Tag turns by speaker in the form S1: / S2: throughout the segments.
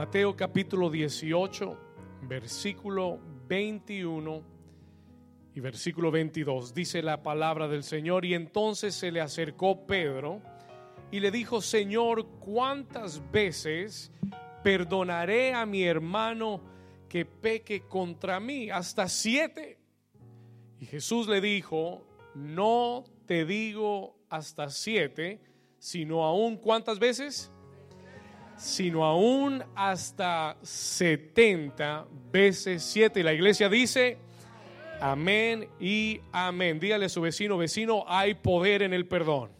S1: Mateo capítulo 18, versículo 21 y versículo 22. Dice la palabra del Señor y entonces se le acercó Pedro y le dijo, Señor, ¿cuántas veces perdonaré a mi hermano que peque contra mí? ¿Hasta siete? Y Jesús le dijo, no te digo hasta siete, sino aún cuántas veces? Sino aún hasta 70 veces siete. Y la iglesia dice, amén y amén. Dígale a su vecino, vecino, hay poder en el perdón.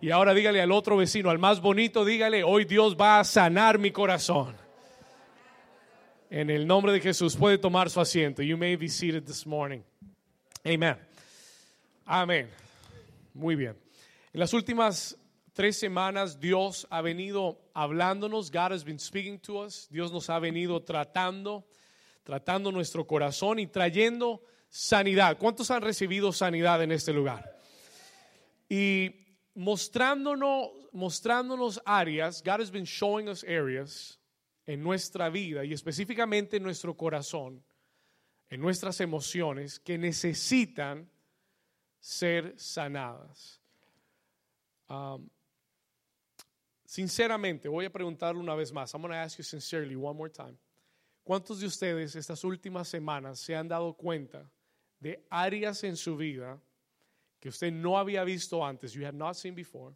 S1: Y ahora dígale al otro vecino, al más bonito, dígale, hoy Dios va a sanar mi corazón. En el nombre de Jesús puede tomar su asiento. You may be seated this morning. Amen. Amén. Muy bien. En las últimas tres semanas Dios ha venido hablándonos. God has been speaking to us. Dios nos ha venido tratando, tratando nuestro corazón y trayendo sanidad. ¿Cuántos han recibido sanidad en este lugar? Y mostrándonos, mostrándonos áreas, God has been showing us areas en nuestra vida y específicamente en nuestro corazón, en nuestras emociones que necesitan ser sanadas. Um, sinceramente, voy a preguntarle una vez más. I'm going to ask you sincerely one more time. ¿Cuántos de ustedes estas últimas semanas se han dado cuenta de áreas en su vida que usted no había visto antes, you had not seen before,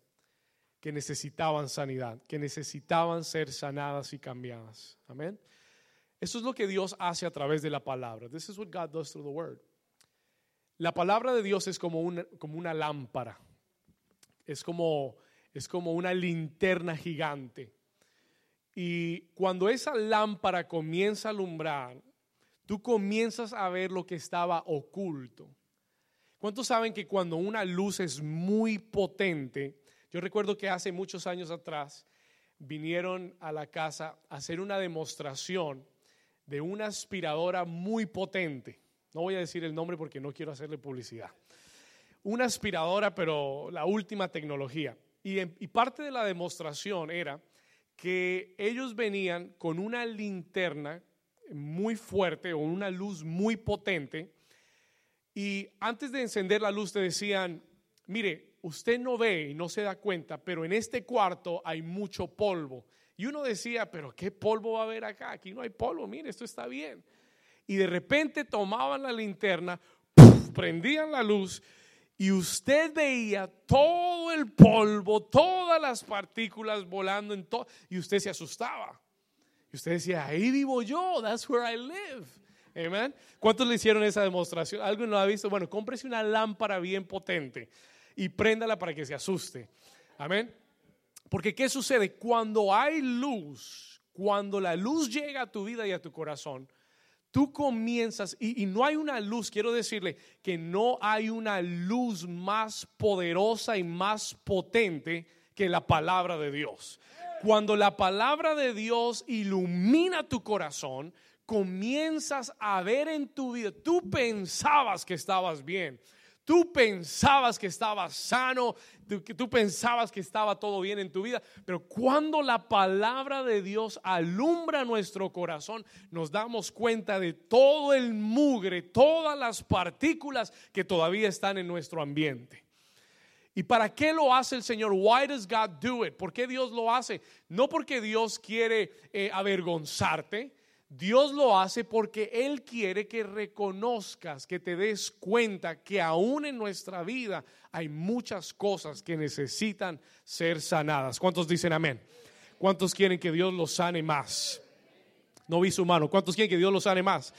S1: que necesitaban sanidad, que necesitaban ser sanadas y cambiadas. Amén. Eso es lo que Dios hace a través de la palabra. This is what God does through the word. La palabra de Dios es como una, como una lámpara. Es como, es como una linterna gigante. Y cuando esa lámpara comienza a alumbrar, tú comienzas a ver lo que estaba oculto. ¿Cuántos saben que cuando una luz es muy potente, yo recuerdo que hace muchos años atrás vinieron a la casa a hacer una demostración de una aspiradora muy potente. No voy a decir el nombre porque no quiero hacerle publicidad. Una aspiradora, pero la última tecnología. Y, parte de la demostración era que ellos venían con una linterna muy fuerte o una luz muy potente y antes de encender la luz te decían, mire, usted no ve y no se da cuenta, pero en este cuarto hay mucho polvo. Y uno decía, pero ¿qué polvo va a haber acá? Aquí no hay polvo, mire, esto está bien. Y de repente tomaban la linterna, prendían la luz y usted veía todo el polvo, todas las partículas volando en todo, y usted se asustaba. Y usted decía, ahí vivo yo, that's where I live. Amen. ¿Cuántos le hicieron esa demostración? ¿Alguien lo ha visto? Bueno, cómprese una lámpara bien potente y préndala para que se asuste. Amén. Porque ¿qué sucede? Cuando hay luz, cuando la luz llega a tu vida y a tu corazón, tú comienzas, y, y, no hay una luz, quiero decirle que no hay una luz más poderosa y más potente que la palabra de Dios. Cuando la palabra de Dios ilumina tu corazón, comienzas a ver en tu vida, tú pensabas que estabas bien, tú pensabas que estabas sano, que tú pensabas que estaba todo bien en tu vida, pero cuando la palabra de Dios alumbra nuestro corazón, nos damos cuenta de todo el mugre, todas las partículas que todavía están en nuestro ambiente. ¿Y para qué lo hace el Señor? Why does God do it? ¿Por qué Dios lo hace? No porque Dios quiere eh, avergonzarte, Dios lo hace porque Él quiere que reconozcas, que te des cuenta que aún en nuestra vida hay muchas cosas que necesitan ser sanadas. ¿Cuántos dicen amén? ¿Cuántos quieren que Dios los sane más? No vi su mano. ¿Cuántos quieren que Dios los sane más?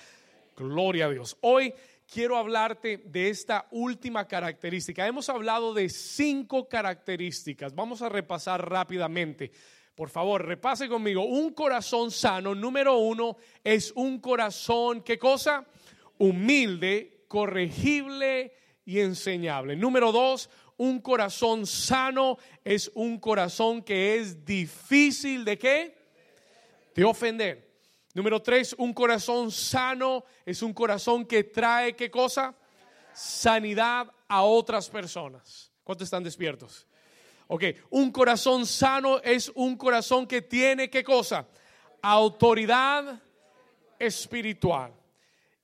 S1: Gloria a Dios. Hoy quiero hablarte de esta última característica. Hemos hablado de cinco características. Vamos a repasar rápidamente. Por favor, repase conmigo. Un corazón sano, número uno, es un corazón, ¿qué cosa? Humilde, corregible y enseñable. Número dos, un corazón sano es un corazón que es difícil de qué? De ofender. Número tres, un corazón sano es un corazón que trae qué cosa? Sanidad a otras personas. ¿Cuántos están despiertos? Ok, un corazón sano es un corazón que tiene qué cosa? Autoridad espiritual.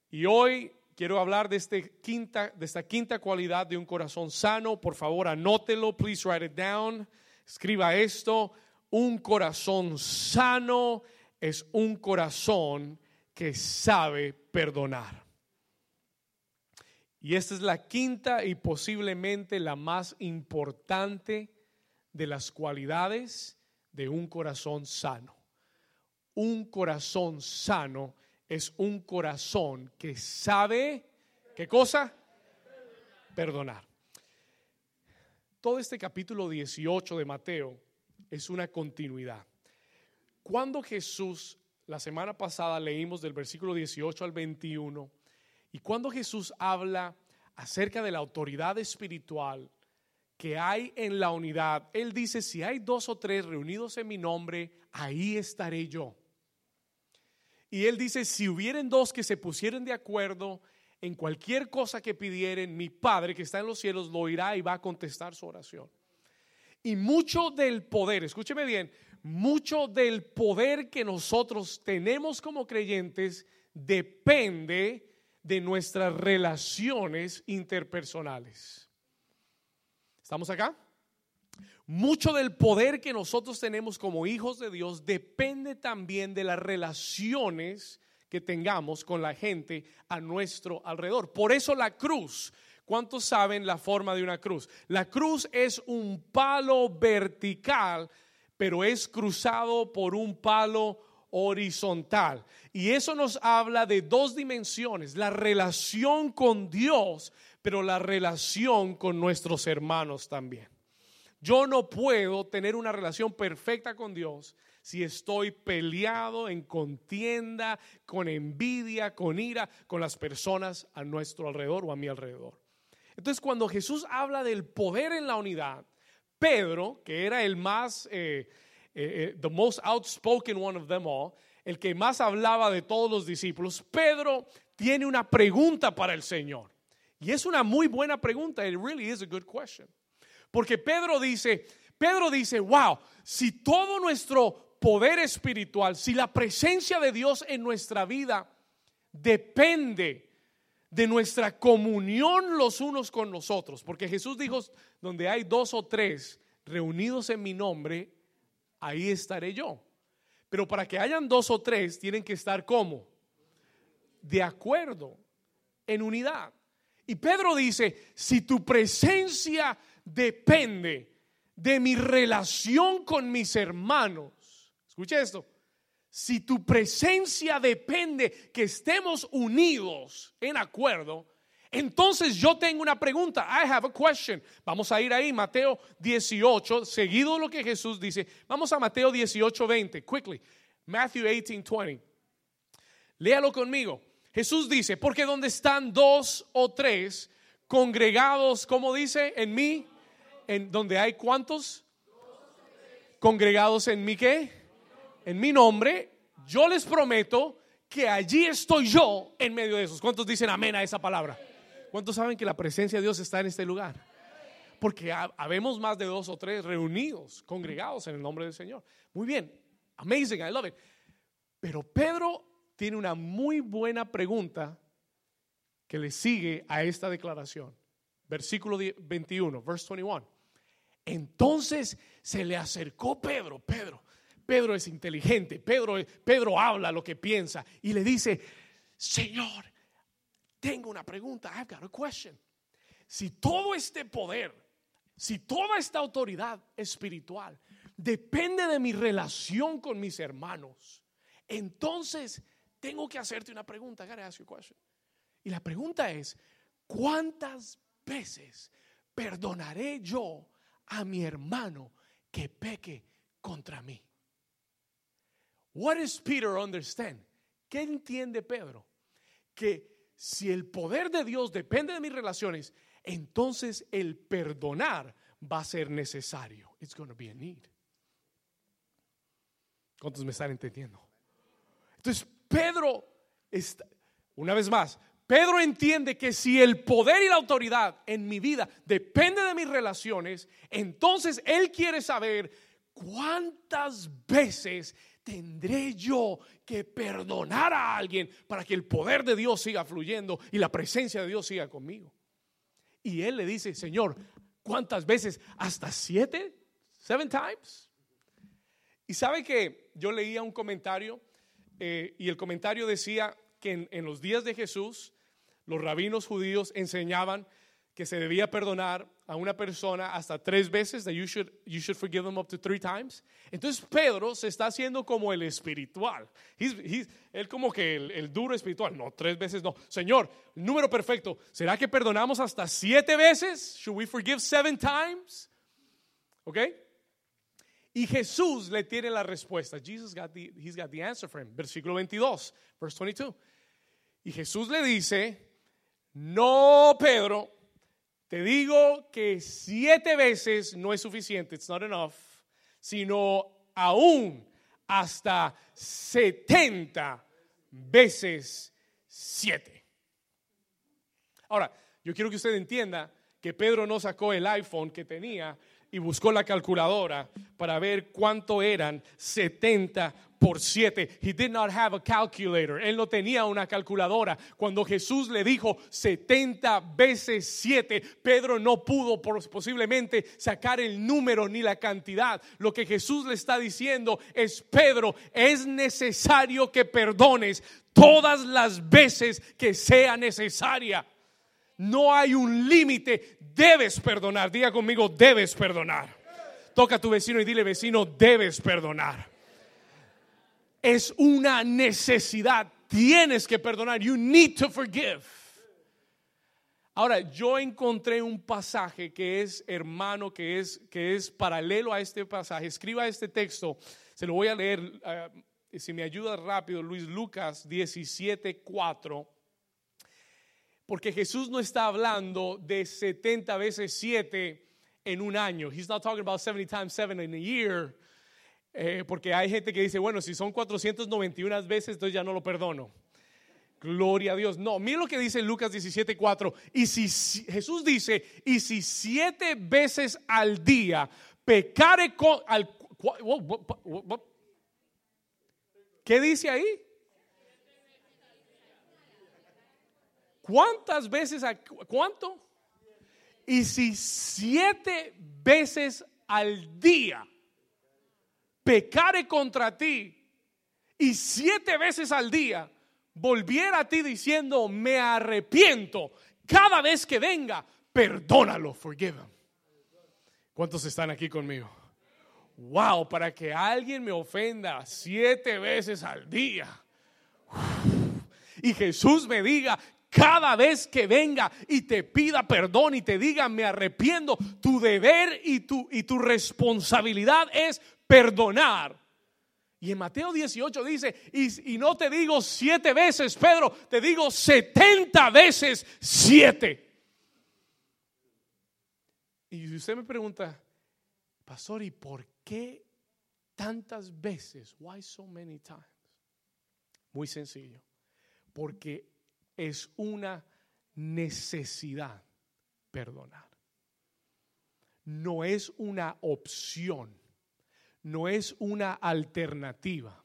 S1: Y hoy quiero hablar de, este quinta, de esta quinta cualidad de un corazón sano. Por favor, anótelo, please write it down. Escriba esto. Un corazón sano es un corazón que sabe perdonar. Y esta es la quinta y posiblemente la más importante de las cualidades de un corazón sano. Un corazón sano es un corazón que sabe, ¿qué cosa? Perdonar. Todo este capítulo 18 de Mateo es una continuidad. Cuando Jesús, la semana pasada leímos del versículo 18 al 21, y cuando Jesús habla acerca de la autoridad espiritual, que hay en la unidad. Él dice, si hay dos o tres reunidos en mi nombre, ahí estaré yo. Y él dice, si hubieren dos que se pusieran de acuerdo en cualquier cosa que pidieren, mi Padre que está en los cielos lo oirá y va a contestar su oración. Y mucho del poder, escúcheme bien, mucho del poder que nosotros tenemos como creyentes depende de nuestras relaciones interpersonales. ¿Estamos acá? Mucho del poder que nosotros tenemos como hijos de Dios depende también de las relaciones que tengamos con la gente a nuestro alrededor. Por eso la cruz, ¿cuántos saben la forma de una cruz? La cruz es un palo vertical, pero es cruzado por un palo horizontal. Y eso nos habla de dos dimensiones, la relación con Dios pero la relación con nuestros hermanos también. Yo no puedo tener una relación perfecta con Dios si estoy peleado en contienda, con envidia, con ira, con las personas a nuestro alrededor o a mi alrededor. Entonces, cuando Jesús habla del poder en la unidad, Pedro, que era el más, eh, eh, eh, the most outspoken one of them all, el que más hablaba de todos los discípulos, Pedro tiene una pregunta para el Señor. Y es una muy buena pregunta. It really is a good question. Porque Pedro dice, Pedro dice, wow, si todo nuestro poder espiritual, si la presencia de Dios en nuestra vida depende de nuestra comunión los unos con los otros, porque Jesús dijo, donde hay dos o tres reunidos en mi nombre, ahí estaré yo. Pero para que hayan dos o tres, tienen que estar como? De acuerdo, en unidad. Y Pedro dice, si tu presencia depende de mi relación con mis hermanos, escucha esto, si tu presencia depende que estemos unidos en acuerdo, entonces yo tengo una pregunta. I have a question. Vamos a ir ahí, Mateo 18, seguido lo que Jesús dice. Vamos a Mateo 18, 20, quickly. Matthew 18, 20. Léalo conmigo. Jesús dice, porque donde están dos o tres congregados, como dice, en mí, en donde hay cuántos congregados en mí qué? En mi nombre, yo les prometo que allí estoy yo en medio de esos. ¿Cuántos dicen amén a esa palabra? ¿Cuántos saben que la presencia de Dios está en este lugar? Porque habemos más de dos o tres reunidos, congregados en el nombre del Señor. Muy bien, amazing, I love it. Pero Pedro tiene una muy buena pregunta que le sigue a esta declaración. Versículo 21, verse 21. Entonces se le acercó Pedro, Pedro, Pedro es inteligente, Pedro, Pedro habla lo que piensa y le dice, Señor, tengo una pregunta, I've got a question. Si todo este poder, si toda esta autoridad espiritual depende de mi relación con mis hermanos, entonces tengo que hacerte una pregunta. Y la pregunta es, ¿cuántas veces perdonaré yo a mi hermano que peque contra mí? What does Peter understand? ¿Qué entiende Pedro? Que si el poder de Dios depende de mis relaciones, entonces el perdonar va a ser necesario. It's going to be a need. ¿Cuántos me están entendiendo? Entonces, Pedro, una vez más, Pedro entiende que si el poder y la autoridad en mi vida depende de mis relaciones, entonces él quiere saber cuántas veces tendré yo que perdonar a alguien para que el poder de Dios siga fluyendo y la presencia de Dios siga conmigo. Y él le dice, Señor, ¿cuántas veces? ¿Hasta siete? ¿Seven times? Y sabe que yo leía un comentario eh, y el comentario decía que en los días de Jesús los rabinos judíos enseñaban que se debía perdonar a una persona hasta tres veces, that you should, you should forgive them up to three times. Entonces Pedro se está haciendo como el espiritual. él como que el, el, duro espiritual. No, tres veces no. Señor, número perfecto. ¿Será que perdonamos hasta siete veces? Should we forgive seven times? ¿Ok? Y Jesús le tiene la respuesta. Jesus got the, he's got the answer for him. Versículo 22, verse 22. Y Jesús le dice, no, Pedro, te digo que siete veces no es suficiente, it's not enough, sino aún hasta setenta veces siete. Ahora, yo quiero que usted entienda que Pedro no sacó el iPhone que tenía y buscó la calculadora para ver cuánto eran 70 por 7. He did not have a calculator. Él no tenía una calculadora. Cuando Jesús le dijo 70 veces 7, Pedro no pudo posiblemente sacar el número ni la cantidad. Lo que Jesús le está diciendo es, Pedro, es necesario que perdones todas las veces que sea necesaria. No hay un límite. Debes perdonar. Diga conmigo, debes perdonar. Toca a tu vecino y dile, vecino, debes perdonar. Es una necesidad. Tienes que perdonar. You need to forgive. Ahora, yo encontré un pasaje que es hermano, que es, que es paralelo a este pasaje. Escriba este texto. Se lo voy a leer. Uh, si me ayuda rápido, Luis Lucas 17, 4. Porque Jesús no está hablando de 70 veces 7 en un año. He's not talking about 70 times 7 in a year. Eh, porque hay gente que dice, bueno, si son 491 veces, entonces ya no lo perdono. Gloria a Dios. No, mira lo que dice Lucas 17, 4. Y si Jesús dice, y si siete veces al día pecare con... Al, ¿Qué dice ahí? ¿Cuántas veces? ¿Cuánto? Y si siete veces al día pecare contra ti y siete veces al día volviera a ti diciendo, me arrepiento, cada vez que venga, perdónalo, forgive him. ¿Cuántos están aquí conmigo? Wow, para que alguien me ofenda siete veces al día. Y Jesús me diga, cada vez que venga y te pida perdón y te diga me arrepiento, tu deber y tu, y tu responsabilidad es perdonar. Y en Mateo 18 dice, y, y, no te digo siete veces, Pedro, te digo setenta veces siete. Y usted me pregunta, pastor, ¿y por qué tantas veces? Why so many times? Muy sencillo, porque es una necesidad perdonar. No es una opción, no es una alternativa,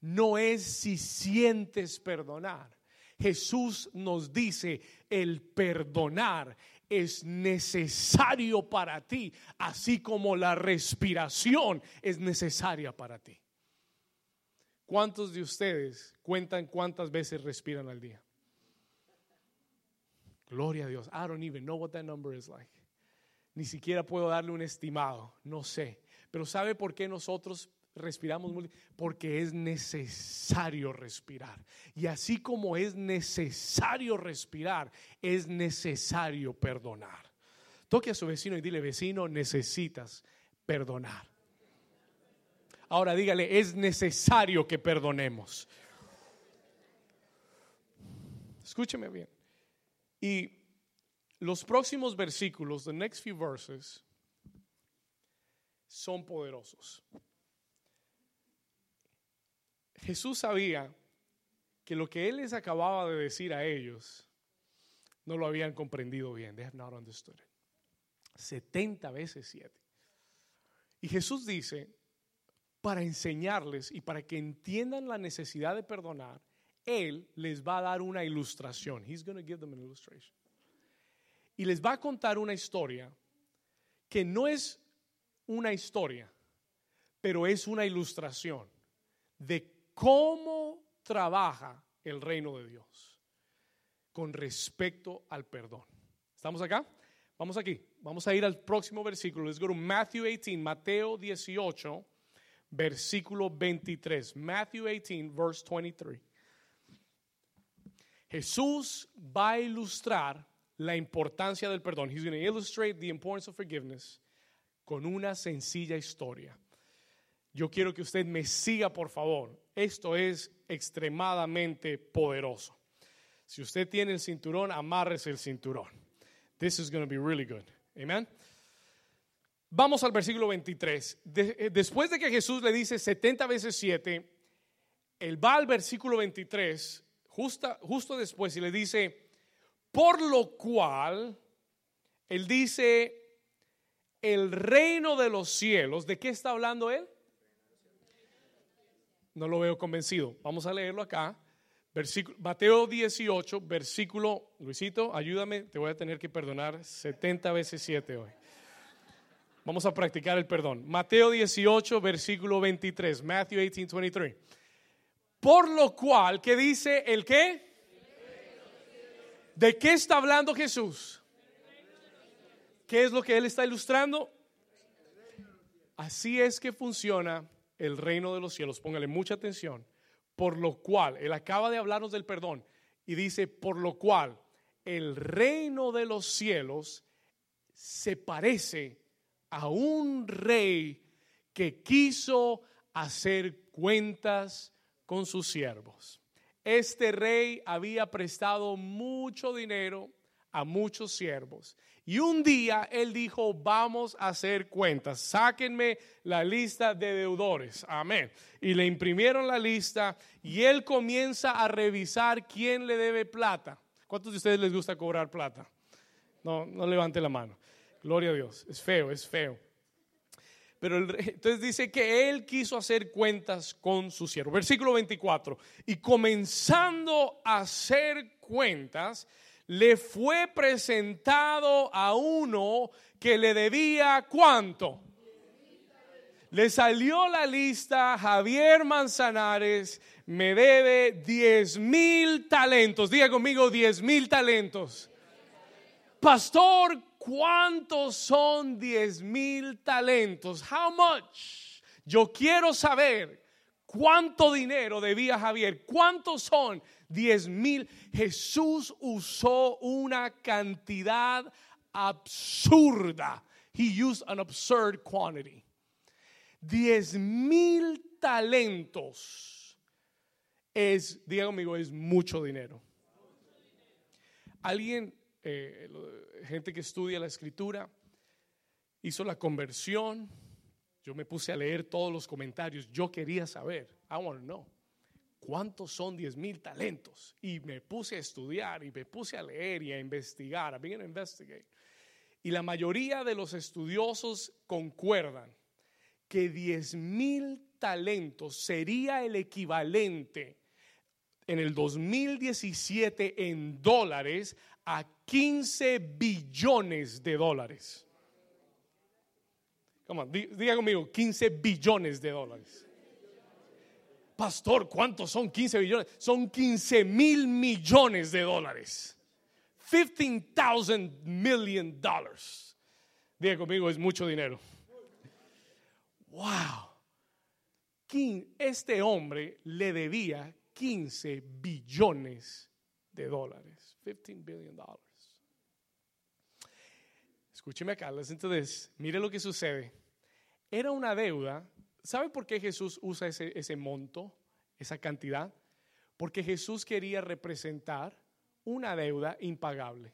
S1: no es si sientes perdonar. Jesús nos dice, el perdonar es necesario para ti, así como la respiración es necesaria para ti. ¿Cuántos de ustedes cuentan cuántas veces respiran al día? Gloria a Dios. I don't even know what that number is like. Ni siquiera puedo darle un estimado, no sé. Pero ¿sabe por qué nosotros respiramos? Porque es necesario respirar. Y así como es necesario respirar, es necesario perdonar. Toque a su vecino y dile, vecino, necesitas perdonar. Ahora dígale, es necesario que perdonemos. Escúcheme bien. Y los próximos versículos, the next few verses, son poderosos. Jesús sabía que lo que él les acababa de decir a ellos no lo habían comprendido bien. They have not understood it. 70 veces 7. Y Jesús dice, para enseñarles y para que entiendan la necesidad de perdonar, Él les va a dar una ilustración. He's going to give them an illustration. Y les va a contar una historia que no es una historia, pero es una ilustración de cómo trabaja el reino de Dios con respecto al perdón. ¿Estamos acá? Vamos aquí. Vamos a ir al próximo versículo. Let's go to Matthew 18, Mateo 18, versículo 23. Matthew 18, verse 23. Jesús va a ilustrar la importancia del perdón. He's going to illustrate the importance of forgiveness con una sencilla historia. Yo quiero que usted me siga, por favor. Esto es extremadamente poderoso. Si usted tiene el cinturón, amárrese el cinturón. This is going to be really good. Amen. Vamos al versículo 23. Eh, después de que Jesús le dice 70 veces 7, él va al versículo 23, justo, justo después, y le dice, por lo cual, él dice, el reino de los cielos, ¿de qué está hablando él? No lo veo convencido. Vamos a leerlo acá. Versículo, Mateo 18, versículo, Luisito, ayúdame, te voy a tener que perdonar 70 veces 7 hoy. Vamos a practicar el perdón. Mateo 18, versículo 23. Matthew 18, 23. Por lo cual, ¿qué dice el qué? ¿De qué está hablando Jesús? ¿Qué es lo que él está ilustrando? Así es que funciona el reino de los cielos. Póngale mucha atención por lo cual, él acaba de hablarnos del perdón y dice, por lo cual el reino de los cielos se parece a un rey que quiso hacer cuentas con sus siervos. Este rey había prestado mucho dinero a muchos siervos y un día él dijo, vamos a hacer cuentas, sáquenme la lista de deudores. Amén. Y le imprimieron la lista y él comienza a revisar quién le debe plata. ¿Cuántos de ustedes les gusta cobrar plata? No, no levante la mano. Gloria a Dios. Es feo, es feo. Pero entonces dice que él quiso hacer cuentas con su siervo. Versículo 24. Y comenzando a hacer cuentas, le fue presentado a uno que le debía cuánto. Le salió la lista, Javier Manzanares me debe 10 mil talentos. Diga conmigo 10 mil talentos. Pastor, ¿cuántos son 10 mil talentos? How much? Yo quiero saber cuánto dinero debía Javier. ¿Cuántos son diez mil. Jesús usó una cantidad absurda. He used an absurd quantity. Diez mil talentos es, diga conmigo, es mucho dinero. Alguien, eh, gente que estudia la escritura, hizo la conversión. Yo me puse a leer todos los comentarios. Yo quería saber. I want to know. ¿Cuántos son 10 mil talentos? Y me puse a estudiar y me puse a leer y a investigar, a began investigate. Y la mayoría de los estudiosos concuerdan que 10 mil talentos sería el equivalente en el 2017 en dólares a 15 billones de dólares. diga conmigo, 15 billones de dólares. Pastor, ¿cuántos son 15 billones? Son 15 mil millones de dólares. 15,000 million dollars. Diga conmigo, es mucho dinero. Wow. Este hombre le debía 15 billones de dólares. 15 billion dollars. Escúcheme acá, listen to this. Mire lo que sucede. Era una deuda ¿Sabe por qué Jesús usa ese, monto, esa cantidad? Porque Jesús quería representar una deuda impagable.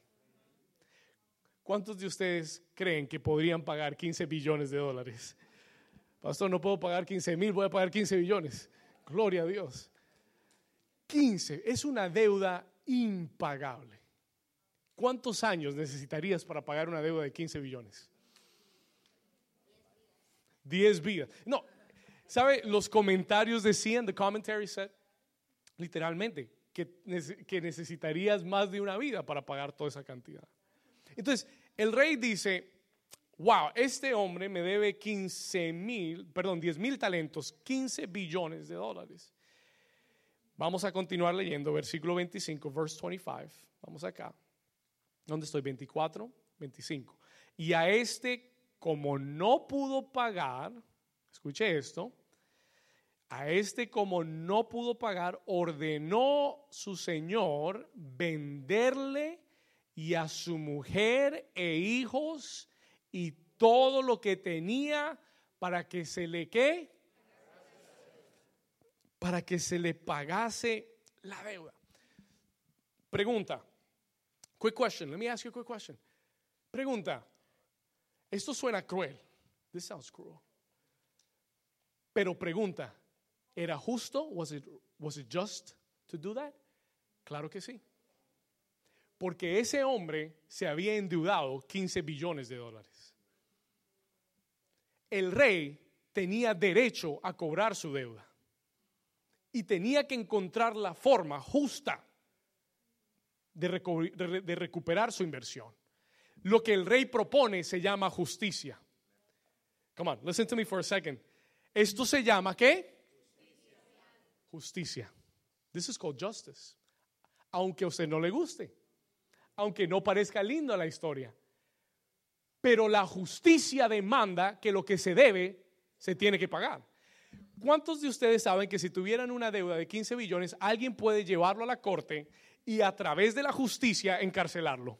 S1: ¿Cuántos de ustedes creen que podrían pagar 15 billones de dólares? Pastor, no puedo pagar 15 mil, voy a pagar 15 billones. Gloria a Dios. 15 es una deuda impagable. ¿Cuántos años necesitarías para pagar una deuda de 15 billones? 10 vidas. No, ¿sabe? Los comentarios decían, the commentary said, literalmente, que, que necesitarías más de una vida para pagar toda esa cantidad. Entonces, el rey dice, wow, este hombre me debe 15 mil, perdón, 10 mil talentos, 15 billones de dólares. Vamos a continuar leyendo versículo 25, verse 25. Vamos acá. ¿Dónde estoy? 24, 25. Y a este, como no pudo pagar, escuche esto, a este como no pudo pagar, ordenó su señor venderle y a su mujer e hijos y todo lo que tenía para que se le qué? Para que se le pagase la deuda. Pregunta. Quick question. Let me ask you a quick question. Pregunta. Esto suena cruel. This sounds cruel. Pero pregunta, ¿era justo? Was it, was it just to do that? Claro que sí. Porque ese hombre se había endeudado 15 billones de dólares. El rey tenía derecho a cobrar su deuda y tenía que encontrar la forma justa de, recuperar su inversión. Lo que el rey propone se llama justicia. Come on, listen to me for a second. Esto se llama ¿qué? Justicia. This is called justice. Aunque a usted no le guste aunque no parezca lindo la historia. Pero la justicia demanda que lo que se debe se tiene que pagar. ¿Cuántos de ustedes saben que si tuvieran una deuda de 15 billones, alguien puede llevarlo a la corte y a través de la justicia encarcelarlo?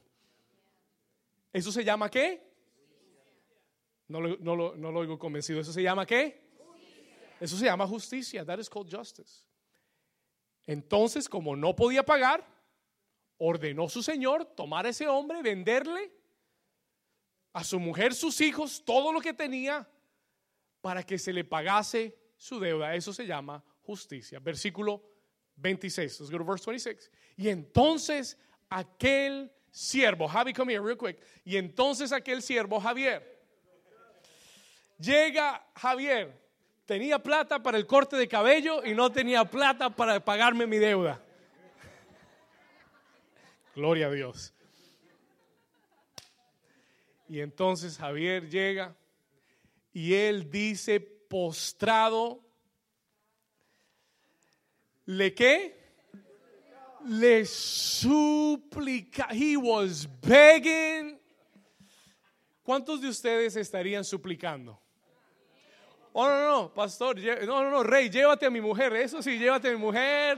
S1: ¿Eso se llama qué? No lo, no lo, no lo oigo convencido. ¿Eso se llama qué? Eso se llama justicia. That is called justice. Entonces, como no podía pagar, ordenó su señor tomar a ese hombre, venderle a su mujer, sus hijos, todo lo que tenía, para que se le pagase su deuda. Eso se llama justicia. Versículo 26. Let's go to verse 26. Y entonces aquel siervo, Javi, come here real quick. Y entonces aquel siervo, Javier, llega Javier, tenía plata para el corte de cabello y no tenía plata para pagarme mi deuda. Gloria a Dios. Y entonces Javier llega y él dice postrado, ¿le qué? Le suplica, he was begging. ¿Cuántos de ustedes estarían suplicando? Oh, no, no, pastor, no, no, no, rey, llévate a mi mujer, eso sí, llévate a mi mujer.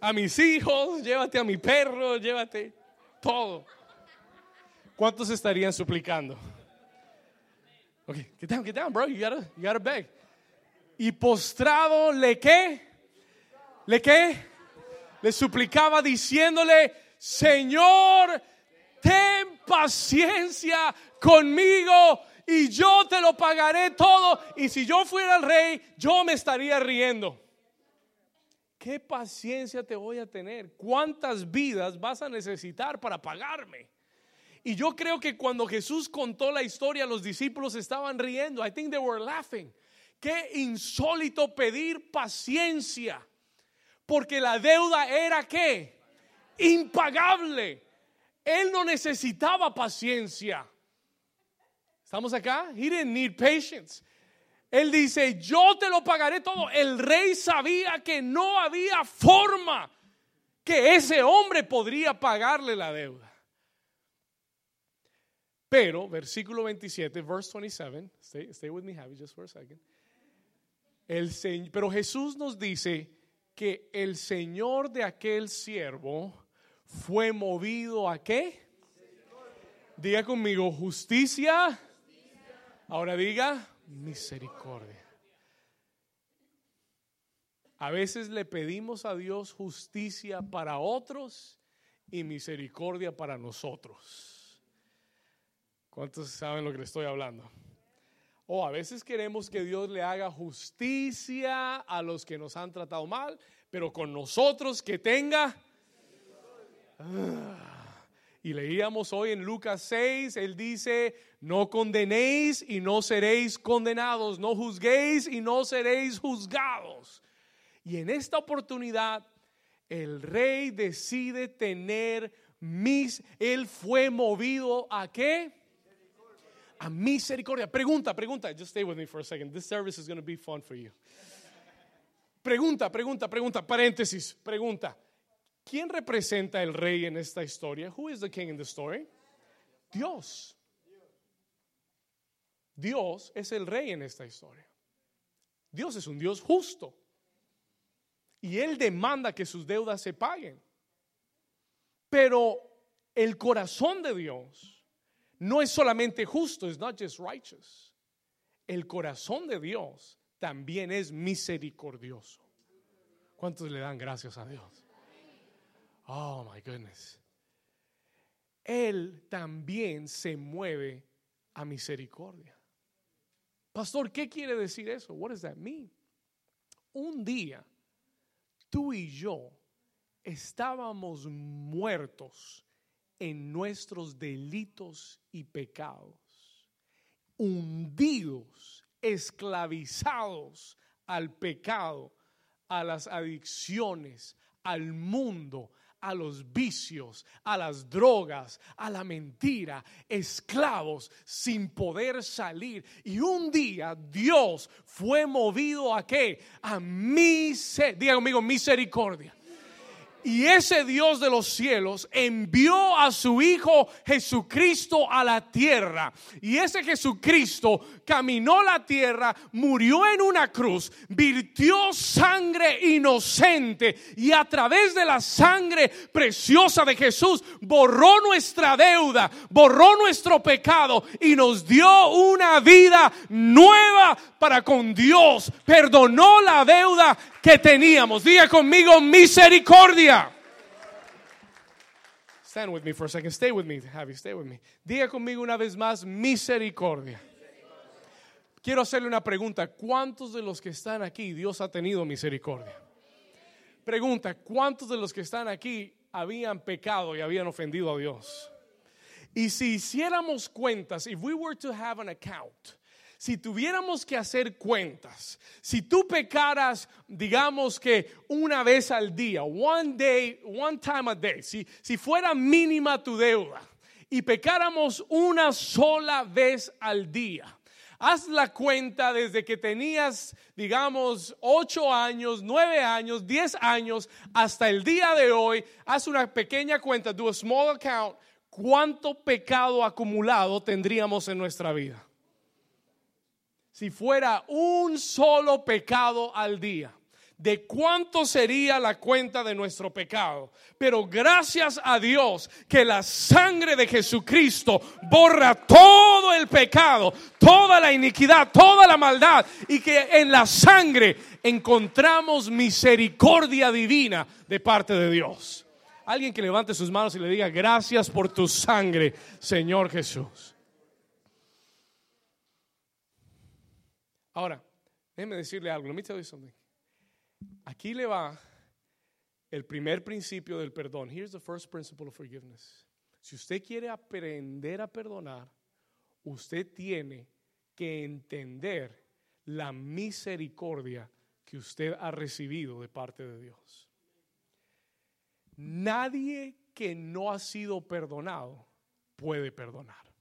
S1: a mis hijos, llévate a mi perro, llévate todo. ¿Cuántos estarían suplicando? Ok, get down, get down, bro. You gotta, you gotta beg. Y postrado, ¿le qué? ¿Le qué? Le suplicaba diciéndole, Señor, ten paciencia conmigo y yo te lo pagaré todo. Y si yo fuera el rey, yo me estaría riendo. ¿Qué paciencia te voy a tener? ¿Cuántas vidas vas a necesitar para pagarme? Y yo creo que cuando Jesús contó la historia, los discípulos estaban riendo. I think they were laughing. Qué insólito pedir paciencia. Porque la deuda era qué? Impagable. Él no necesitaba paciencia. ¿Estamos acá? He didn't need patience. Él dice, yo te lo pagaré todo. El rey sabía que no había forma que ese hombre podría pagarle la deuda. Pero, versículo 27, verse 27, stay, stay with me, Javi, just for a second. El, pero Jesús nos dice que el Señor de aquel siervo fue movido a qué? Diga conmigo, justicia. Ahora diga, misericordia. A veces le pedimos a Dios justicia para otros y misericordia para nosotros. ¿Cuántos saben lo que le estoy hablando? O a veces queremos que Dios le haga justicia a los que nos han tratado mal, pero con nosotros que tenga... Ah. Y leíamos hoy en Lucas 6, él dice, no condenéis y no seréis condenados, no juzguéis y no seréis juzgados. Y en esta oportunidad el rey decide tener mis, él fue movido a qué? A misericordia. Pregunta, pregunta. Just stay with me for a second. This service is going to be fun for you. Pregunta, pregunta, pregunta. Paréntesis, pregunta. ¿Quién representa el rey en esta historia? Who is the king in the story? Dios. Dios es el rey en esta historia. Dios es un Dios justo. Y Él demanda que sus deudas se paguen. Pero el corazón de Dios no es solamente justo, es not just righteous. El corazón de Dios también es misericordioso. ¿Cuántos le dan gracias a Dios? Oh my goodness. Él también se mueve a misericordia. Pastor, ¿qué quiere decir eso? What does that mean? Un día tú y yo estábamos muertos en nuestros delitos y pecados, hundidos, esclavizados al pecado, a las adicciones, al mundo, a los vicios, a las drogas, a la mentira, esclavos sin poder salir. Y un día Dios fue movido a qué? A misericordia. Diga conmigo, misericordia. Y ese Dios de los cielos envió a su Hijo Jesucristo a la tierra. Y ese Jesucristo caminó la tierra, murió en una cruz, virtió sangre inocente y a través de la sangre preciosa de Jesús borró nuestra deuda, borró nuestro pecado y nos dio una vida nueva para con Dios. Perdonó la deuda que teníamos. Diga conmigo misericordia. Stand with me for a second. Stay with me, Javi. Stay with me. Diga conmigo una vez más misericordia. Quiero hacerle una pregunta. ¿Cuántos de los que están aquí Dios ha tenido misericordia? Pregunta, ¿cuántos de los que están aquí habían pecado y habían ofendido a Dios? Y si hiciéramos cuentas, if we were to have an account, si tuviéramos que hacer cuentas, si tú pecaras, digamos que una vez al día, one day, one time a day, si, si fuera mínima tu deuda y pecáramos una sola vez al día, haz la cuenta desde que tenías, digamos, ocho años, nueve años, diez años, hasta el día de hoy, haz una pequeña cuenta, do a small account, cuánto pecado acumulado tendríamos en nuestra vida si fuera un solo pecado al día, de cuánto sería la cuenta de nuestro pecado. Pero gracias a Dios que la sangre de Jesucristo borra todo el pecado, toda la iniquidad, toda la maldad y que en la sangre encontramos misericordia divina de parte de Dios. Alguien que levante sus manos y le diga gracias por tu sangre, Señor Jesús. Ahora, déjeme decirle algo. Let me tell you something. Aquí le va el primer principio del perdón. Here's the first principle of forgiveness. Si usted quiere aprender a perdonar, usted tiene que entender la misericordia que usted ha recibido de parte de Dios. Nadie que no ha sido perdonado puede perdonar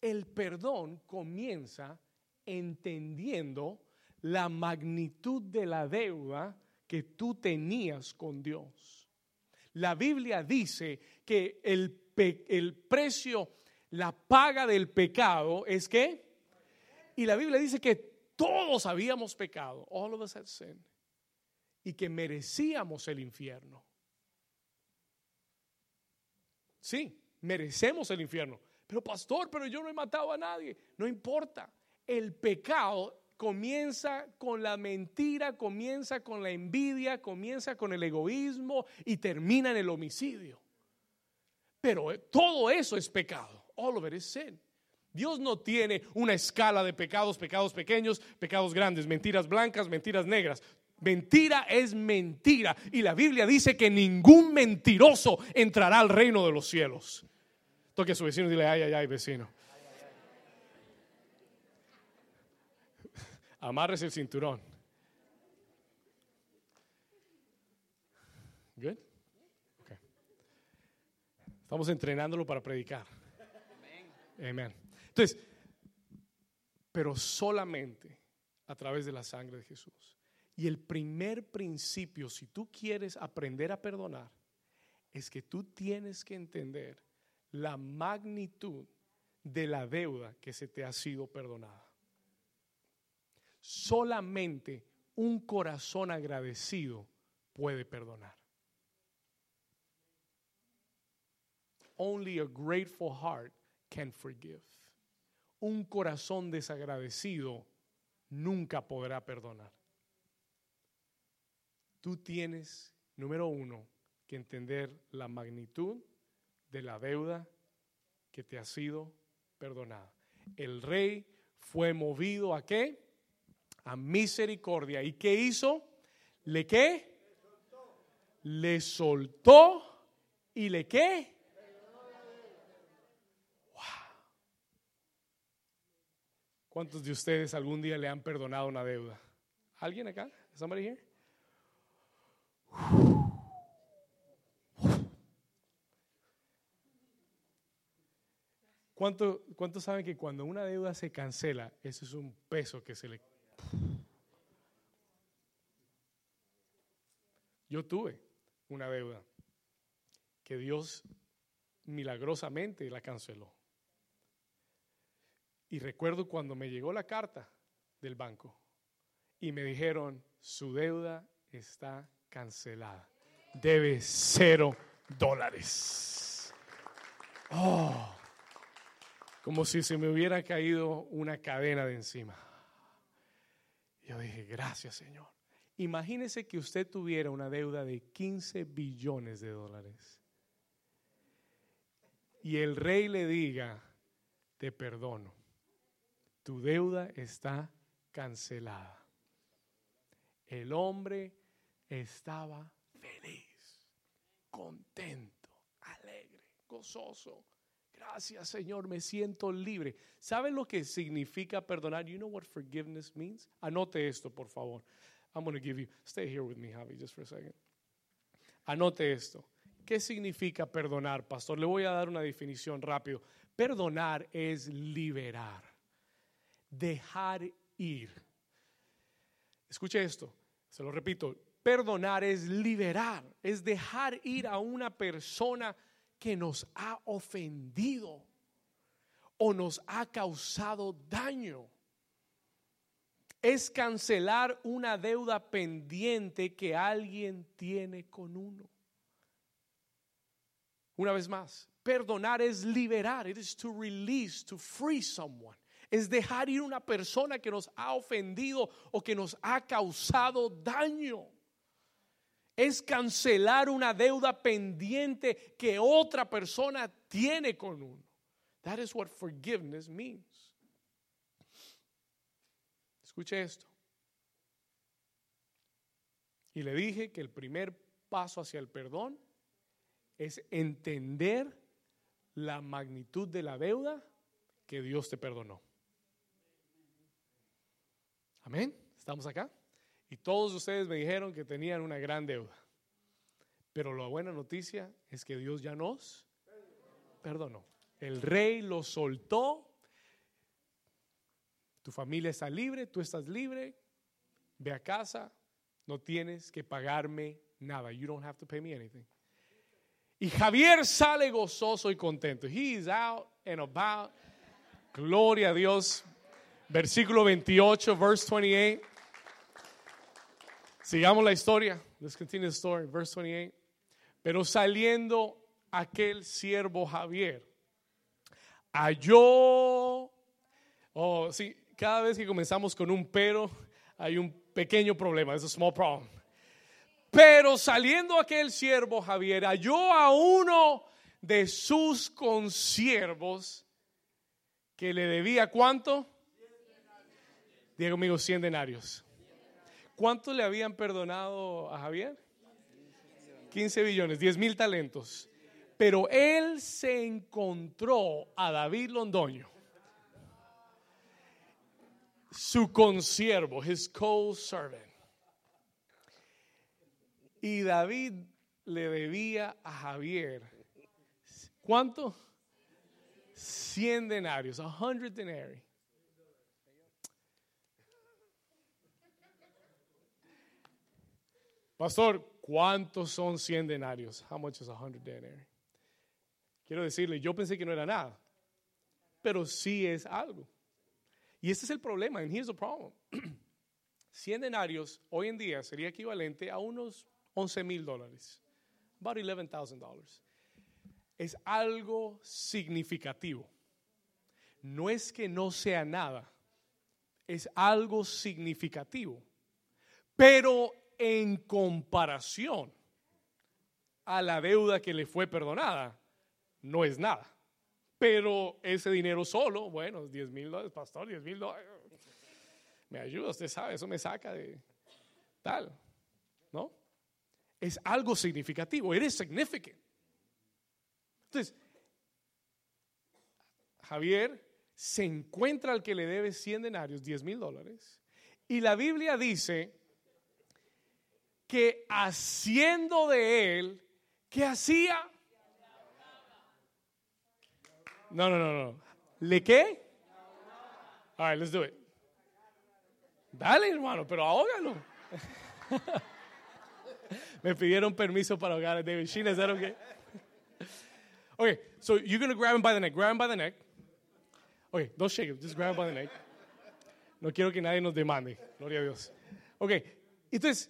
S1: el perdón comienza entendiendo la magnitud de la deuda que tú tenías con Dios. La Biblia dice que el, precio, la paga del pecado es que, y la Biblia dice que todos habíamos pecado, all of us had sinned, y que merecíamos el infierno. Sí, merecemos el infierno. Pero pastor, pero yo no he matado a nadie. No importa. El pecado comienza con la mentira, comienza con la envidia, comienza con el egoísmo y termina en el homicidio. Pero eh, todo eso es pecado. All of it is sin. Dios no tiene una escala de pecados, pecados pequeños, pecados grandes, mentiras blancas, mentiras negras. Mentira es mentira. Y la Biblia dice que ningún mentiroso entrará al reino de los cielos. Toque a su vecino y dile, ay, ay, ay, vecino. Amarres el cinturón. Good? Okay. Estamos entrenándolo para predicar. Amén. Entonces, pero solamente a través de la sangre de Jesús. Y el primer principio, si tú quieres aprender a perdonar, es que tú tienes que entender la magnitud de la deuda que se te ha sido perdonada. Solamente un corazón agradecido puede perdonar. Only a grateful heart can forgive. Un corazón desagradecido nunca podrá perdonar. Tú tienes, número uno, que entender la magnitud de la deuda que te ha sido perdonada. El rey fue movido a qué? A misericordia. ¿Y qué hizo? ¿Le qué? Le soltó y le qué? ¿Cuántos de ustedes algún día le han perdonado una deuda? ¿Alguien acá? Somebody here? ¿Cuántos cuánto saben que cuando una deuda se cancela, eso es un peso que se le... Yo tuve una deuda que Dios milagrosamente la canceló. Y recuerdo cuando me llegó la carta del banco y me dijeron, su deuda está cancelada. Debe cero dólares. Oh, como si se me hubiera caído una cadena de encima. Yo dije, gracias Señor. Imagínese que usted tuviera una deuda de 15 billones de dólares. Y el rey le diga, te perdono tu deuda está cancelada. El hombre estaba feliz, contento, alegre, gozoso. Gracias, Señor, me siento libre. ¿Saben lo que significa perdonar? You know what forgiveness means? Anote esto, por favor. I'm going to give you, stay here with me, Javi, just for a second. Anote esto. ¿Qué significa perdonar, pastor? Le voy a dar una definición rápido. Perdonar es liberar dejar ir. Escuche esto, se lo repito, perdonar es liberar, es dejar ir a una persona que nos ha ofendido o nos ha causado daño. Es cancelar una deuda pendiente que alguien tiene con uno. Una vez más, perdonar es liberar. It is to release, to free someone es dejar ir una persona que nos ha ofendido o que nos ha causado daño. Es cancelar una deuda pendiente que otra persona tiene con uno. That is what forgiveness means. Escuche esto. Y le dije que el primer paso hacia el perdón es entender la magnitud de la deuda que Dios te perdonó. Amén. ¿Estamos acá? Y todos ustedes me dijeron que tenían una gran deuda. Pero la buena noticia es que Dios ya nos perdonó. El rey lo soltó. Tu familia está libre, tú estás libre. Ve a casa, no tienes que pagarme nada. You don't have to pay me anything. Y Javier sale gozoso y contento. He is out and about. Gloria a Dios. Versículo 28, verse 28. Sigamos la historia. Let's continue the story. Verse 28. Pero saliendo aquel siervo Javier, halló. Oh, sí, cada vez que comenzamos con un pero, hay un pequeño problema. Es un small problem. Pero saliendo aquel siervo Javier, halló a uno de sus consiervos que le debía cuánto? Diga conmigo 100 denarios. ¿Cuánto le habían perdonado a Javier? 15 billones, 10 mil talentos. Pero él se encontró a David Londoño, su consiervo, his co-servant. Y David le debía a Javier, ¿cuánto? 100 denarios, 100 denarii. Pastor, ¿cuántos son 100 denarios? How much is 100 denarii? Quiero decirle, yo pensé que no era nada, pero sí es algo. Y este es el problema, and here's the problem. 100 denarios hoy en día sería equivalente a unos 11 mil dólares, about $11,000. Es algo significativo. No es que no sea nada, es algo significativo. Pero en comparación a la deuda que le fue perdonada, no es nada. Pero ese dinero solo, bueno, 10 mil dólares, pastor, 10 mil dólares. Me ayuda, usted sabe, eso me saca de tal, ¿no? Es algo significativo, eres significant. Entonces, Javier se encuentra al que le debe 100 denarios, 10 mil dólares, y la Biblia dice que haciendo de él, ¿qué hacía? No, no, no, no. ¿Le qué? All right, let's do it. Dale, hermano, pero ahógalo. Me pidieron permiso para ahogar a David Sheen. Is that okay? Okay, so you're going to grab him by the neck. Grab him by the neck. Okay, don't shake him. Just grab him by the neck. No quiero que nadie nos demande. Gloria a Dios. Okay, entonces,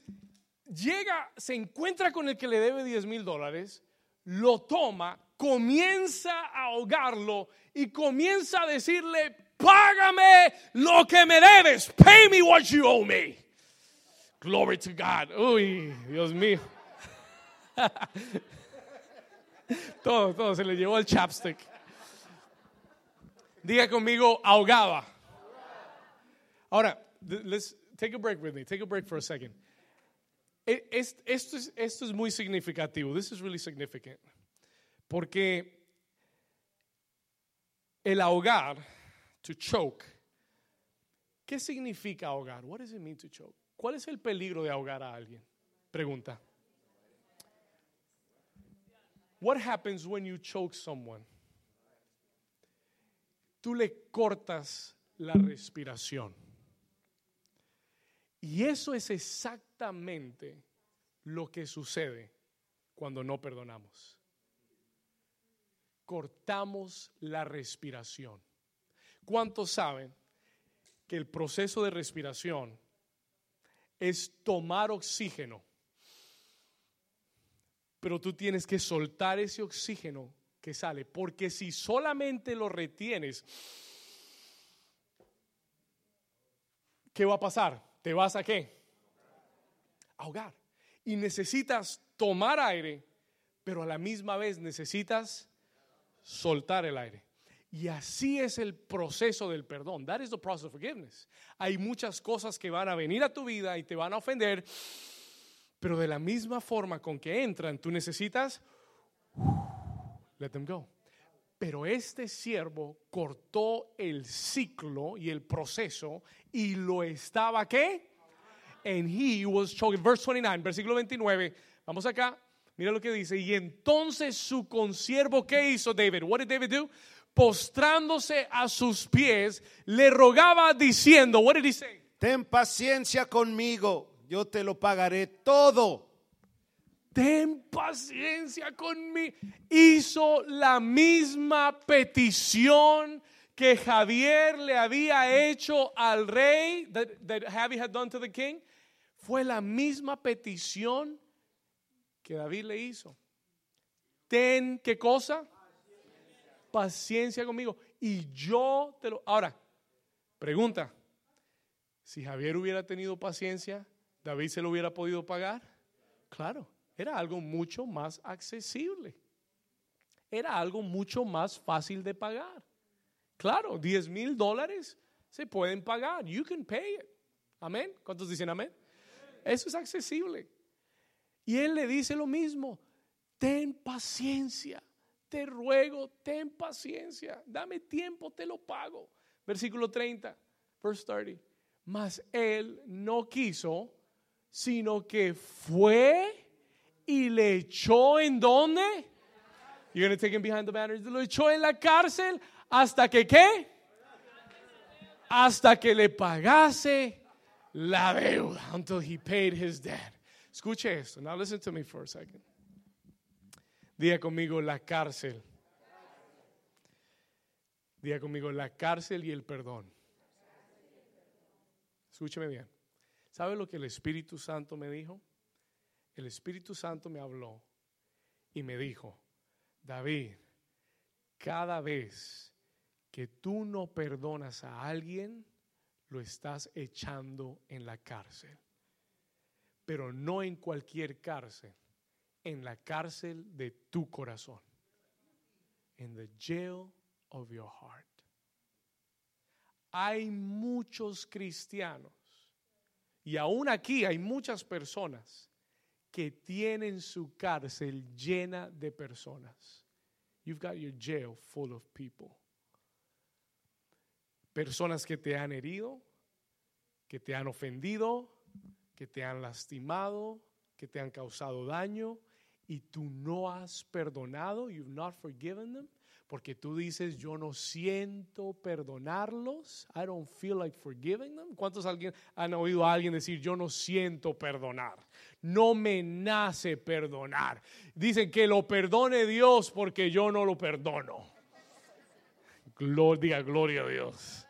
S1: llega, se encuentra con el que le debe 10 mil dólares, lo toma, comienza a ahogarlo y comienza a decirle, págame lo que me debes, pay me what you owe me. Glory to God. Uy, Dios mío. todo, todo, se le llevó el chapstick. Diga conmigo, ahogaba. Ahora, let's take a break with me. Take a break for a second. Esto es, esto es muy significativo. This is really significant. Porque el ahogar, to choke, ¿qué significa ahogar? What does it mean to choke? ¿Cuál es el peligro de ahogar a alguien? Pregunta. What happens when you choke someone? Tú le cortas la respiración. Y eso es exactamente lo que sucede cuando no perdonamos. Cortamos la respiración. ¿Cuántos saben que el proceso de respiración es tomar oxígeno? Pero tú tienes que soltar ese oxígeno que sale, porque si solamente lo retienes, ¿qué va a pasar? ¿Te vas a qué? Ahogar. Y necesitas tomar aire, pero a la misma vez necesitas soltar el aire. Y así es el proceso del perdón. That is the process of forgiveness. Hay muchas cosas que van a venir a tu vida y te van a ofender, pero de la misma forma con que entran, tú necesitas let them go. Pero este siervo cortó el ciclo y el proceso y lo estaba qué? And he was choking. Verse 29, versículo 29. Vamos acá. Mira lo que dice. Y entonces su consiervo, ¿qué hizo David? What did David do? Postrándose a sus pies, le rogaba diciendo, what did he say?
S2: Ten paciencia conmigo, yo te lo pagaré todo
S1: ten paciencia conmigo. Hizo la misma petición que Javier le había hecho al rey, that, that Javier had done to the king. Fue la misma petición que David le hizo. Ten, ¿qué cosa? Paciencia conmigo. Y yo te lo... Ahora, pregunta. Si Javier hubiera tenido paciencia, David se lo hubiera podido pagar. Claro era algo mucho más accesible. Era algo mucho más fácil de pagar. Claro, 10 mil dólares se pueden pagar. You can pay it. Amén. ¿Cuántos dicen amén? Eso es accesible. Y él le dice lo mismo. Ten paciencia. Te ruego, ten paciencia. Dame tiempo, te lo pago. Versículo 30, verse 30. Mas él no quiso, sino que fue y le echó en donde? You're going to take him behind the banners. Lo echó en la cárcel hasta que qué? Hasta que le pagase la deuda. Until he paid his debt. Escuche esto. Now listen to me for a second. Diga conmigo la cárcel. Diga conmigo la cárcel y el perdón. Escúcheme bien. ¿Sabe lo que el Espíritu Santo me dijo? El Espíritu Santo me habló y me dijo, David, cada vez que tú no perdonas a alguien, lo estás echando en la cárcel. Pero no en cualquier cárcel, en la cárcel de tu corazón. In the jail of your heart. Hay muchos cristianos y aún aquí hay muchas personas que tienen su cárcel llena de personas. You've got your jail full of people. Personas que te han herido, que te han ofendido, que te han lastimado, que te han causado daño y tú no has perdonado, you've not forgiven them, porque tú dices, yo no siento perdonarlos, I don't feel like forgiving them. ¿Cuántos alguien, han oído a alguien decir, yo no siento perdonar? No me nace perdonar. Dicen que lo perdone Dios porque yo no lo perdono. Gloria, gloria a Dios.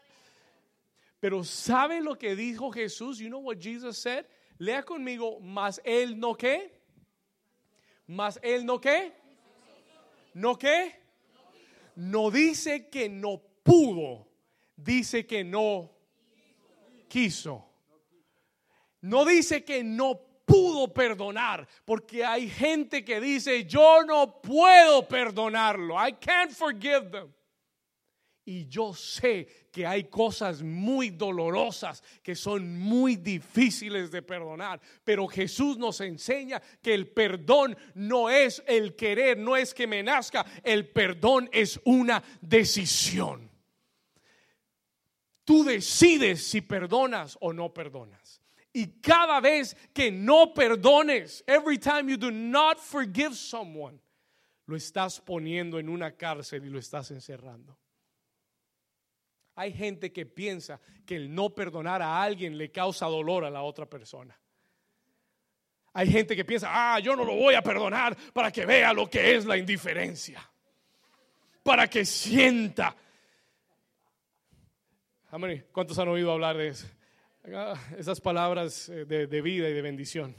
S1: Pero ¿sabe lo que dijo Jesús? You know what Jesus said? Lea conmigo, más él no qué? Más él no qué? ¿No qué? No dice que no pudo, dice que no quiso. No dice que no pudo perdonar, porque hay gente que dice, yo no puedo perdonarlo. I can't forgive them. Y yo sé que hay cosas muy dolorosas que son muy difíciles de perdonar. Pero Jesús nos enseña que el perdón no es el querer, no es que me nazca. El perdón es una decisión. Tú decides si perdonas o no perdonas. Y cada vez que no perdones, every time you do not forgive someone, lo estás poniendo en una cárcel y lo estás encerrando. Hay gente que piensa que el no perdonar a alguien le causa dolor a la otra persona. Hay gente que piensa, ah, yo no lo voy a perdonar para que vea lo que es la indiferencia. Para que sienta. ¿Cuántos han oído hablar de eso? Ah, esas palabras eh, de, vida y de bendición.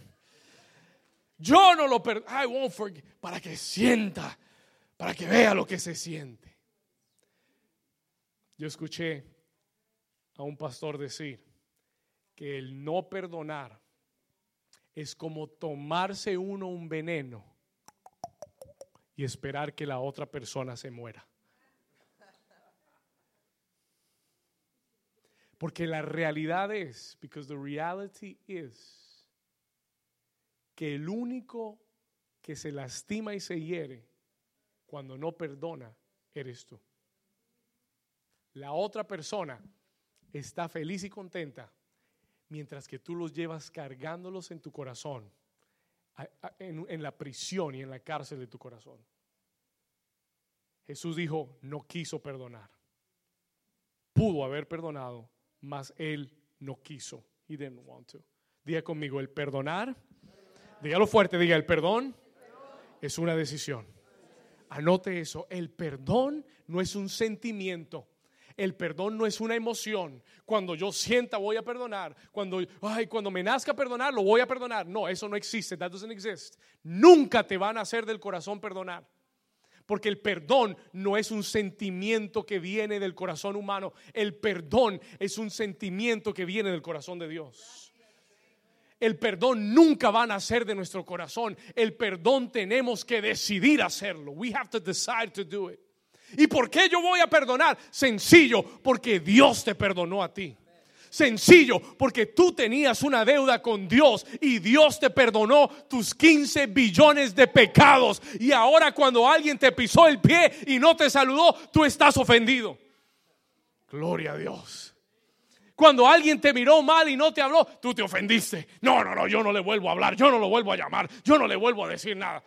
S1: Yo no lo perdono. I won't forget. Para que sienta. Para que vea lo que se siente. Yo escuché a un pastor decir que el no perdonar es como tomarse uno un veneno y esperar que la otra persona se muera. Porque la realidad es, because the reality is, que el único que se lastima y se hiere cuando no perdona eres tú la otra persona está feliz y contenta mientras que tú los llevas cargándolos en tu corazón, en, la prisión y en la cárcel de tu corazón. Jesús dijo, no quiso perdonar. Pudo haber perdonado, mas él no quiso. He didn't want to. Diga conmigo, el perdonar, dígalo fuerte, diga, el perdón es una decisión. Anote eso, el perdón no es un sentimiento. El perdón no es una emoción. Cuando yo sienta voy a perdonar. Cuando, ay, cuando me nazca perdonar, lo voy a perdonar. No, eso no existe. That doesn't exist. Nunca te van a hacer del corazón perdonar. Porque el perdón no es un sentimiento que viene del corazón humano. El perdón es un sentimiento que viene del corazón de Dios. El perdón nunca va a nacer de nuestro corazón. El perdón tenemos que decidir hacerlo. We have to decide to do it. ¿Y por qué yo voy a perdonar? Sencillo, porque Dios te perdonó a ti. Sencillo, porque tú tenías una deuda con Dios y Dios te perdonó tus 15 billones de pecados. Y ahora cuando alguien te pisó el pie y no te saludó, tú estás ofendido. Gloria a Dios. Cuando alguien te miró mal y no te habló, tú te ofendiste. No, no, no, yo no le vuelvo a hablar, yo no lo vuelvo a llamar, yo no le vuelvo a decir nada.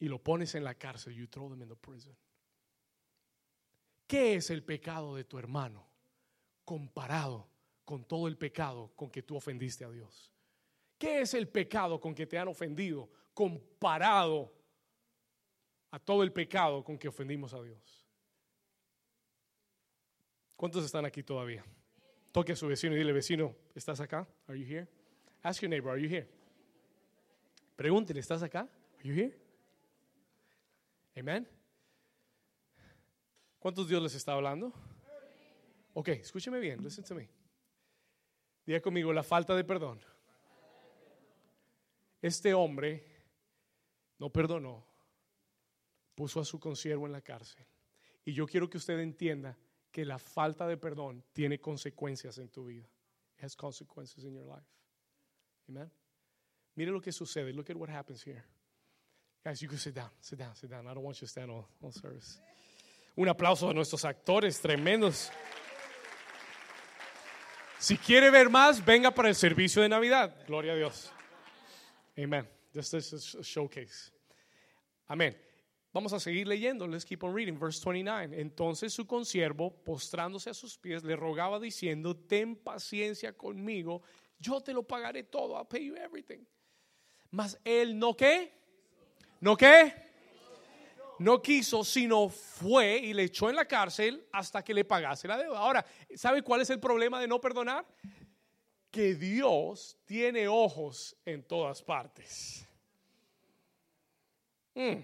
S1: Y lo pones en la cárcel. You throw them in the prison. ¿Qué es el pecado de tu hermano comparado con todo el pecado con que tú ofendiste a Dios? ¿Qué es el pecado con que te han ofendido comparado a todo el pecado con que ofendimos a Dios? ¿Cuántos están aquí todavía? Toque a su vecino y dile, vecino, ¿estás acá? Are you here? Ask your neighbor, are you here? Pregúntele, ¿estás acá? Are you here? Amen. ¿Cuántos Dios les está hablando? Ok, escúcheme bien, listen to me. Diga conmigo la falta de perdón. Este hombre no perdonó, puso a su consiervo en la cárcel. Y yo quiero que usted entienda que la falta de perdón tiene consecuencias en tu vida. It has consequences in your life. Amen. Mire lo que sucede. Look at what happens here. Guys, you can sit down, sit down, sit down. I don't want you to stand all, all service. Un aplauso a nuestros actores tremendos. Si quiere ver más, venga para el servicio de Navidad. Gloria a Dios. Amen. This is a showcase. Amén. Vamos a seguir leyendo. Let's keep on reading. Verse 29. Entonces su consiervo, postrándose a sus pies, le rogaba diciendo: Ten paciencia conmigo, yo te lo pagaré todo. I'll pay you everything. Mas él no qué? ¿No qué? no quiso, sino fue y le echó en la cárcel hasta que le pagase la deuda. Ahora, ¿sabe cuál es el problema de no perdonar? Que Dios tiene ojos en todas partes. Mm.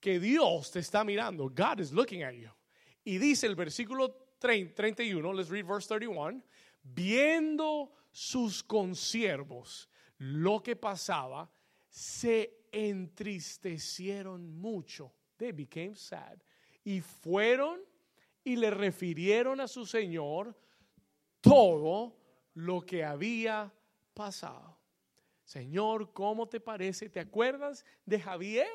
S1: Que Dios te está mirando. God is looking at you. Y dice el versículo 31, let's read verse 31, viendo sus consiervos lo que pasaba, se entristecieron mucho They became sad. Y fueron y le refirieron a su Señor todo lo que había pasado. Señor, ¿cómo te parece? ¿Te acuerdas de Javier?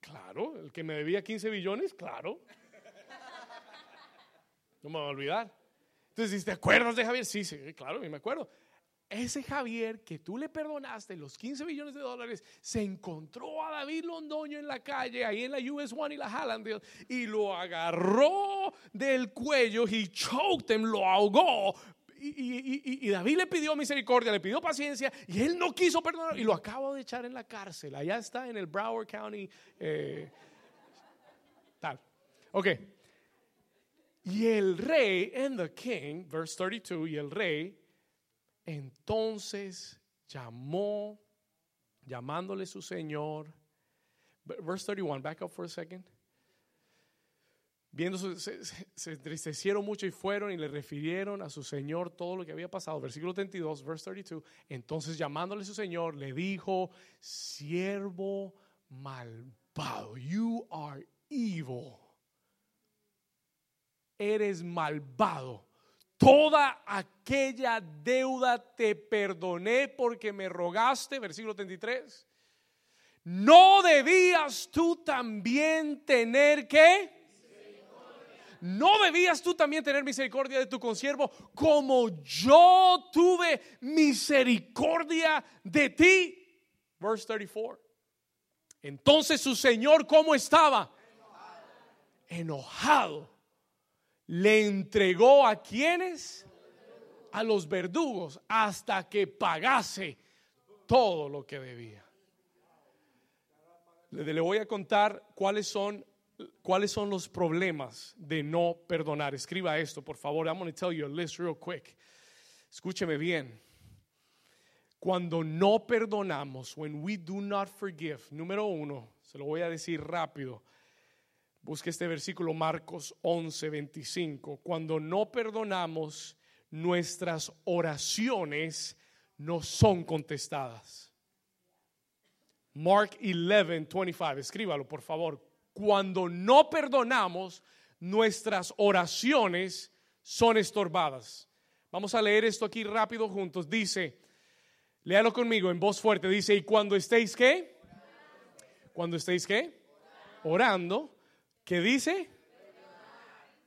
S1: Claro, el que me debía 15 billones, claro. No me voy a olvidar. Entonces, ¿te acuerdas de Javier? Sí, sí, claro, me acuerdo ese Javier que tú le perdonaste los 15 millones de dólares, se encontró a David Londoño en la calle, ahí en la US One y la Hallandale, y lo agarró del cuello, y choked him, lo ahogó. Y, David le pidió misericordia, le pidió paciencia, y él no quiso perdonar, y lo acabo de echar en la cárcel. Allá está en el Broward County. Eh, tal. Ok. Y el rey, and the king, verse 32, y el rey entonces llamó, llamándole su Señor. Verse 31, back up for a second. Viendo, se, se, entristecieron mucho y fueron y le refirieron a su Señor todo lo que había pasado. Versículo 32, verse 32. Entonces llamándole su Señor, le dijo, siervo malvado, you are evil. Eres malvado toda aquella deuda te perdoné porque me rogaste, versículo 33. No debías tú también tener que... No debías tú también tener misericordia de tu consiervo como yo tuve misericordia de ti. Verse 34. Entonces su Señor, ¿cómo estaba? Enojado le entregó a quienes? A los verdugos hasta que pagase todo lo que debía. Le, voy a contar cuáles son cuáles son los problemas de no perdonar. Escriba esto, por favor. I'm going to tell you a list real quick. Escúcheme bien. Cuando no perdonamos, when we do not forgive, número uno, se lo voy a decir rápido Busque este versículo Marcos 11, 25. Cuando no perdonamos, nuestras oraciones no son contestadas. Mark 11, 25. Escríbalo, por favor. Cuando no perdonamos, nuestras oraciones son estorbadas. Vamos a leer esto aquí rápido juntos. Dice, léalo conmigo en voz fuerte. Dice, ¿y cuando estéis qué? Cuando estéis qué? Orando. ¿Qué dice?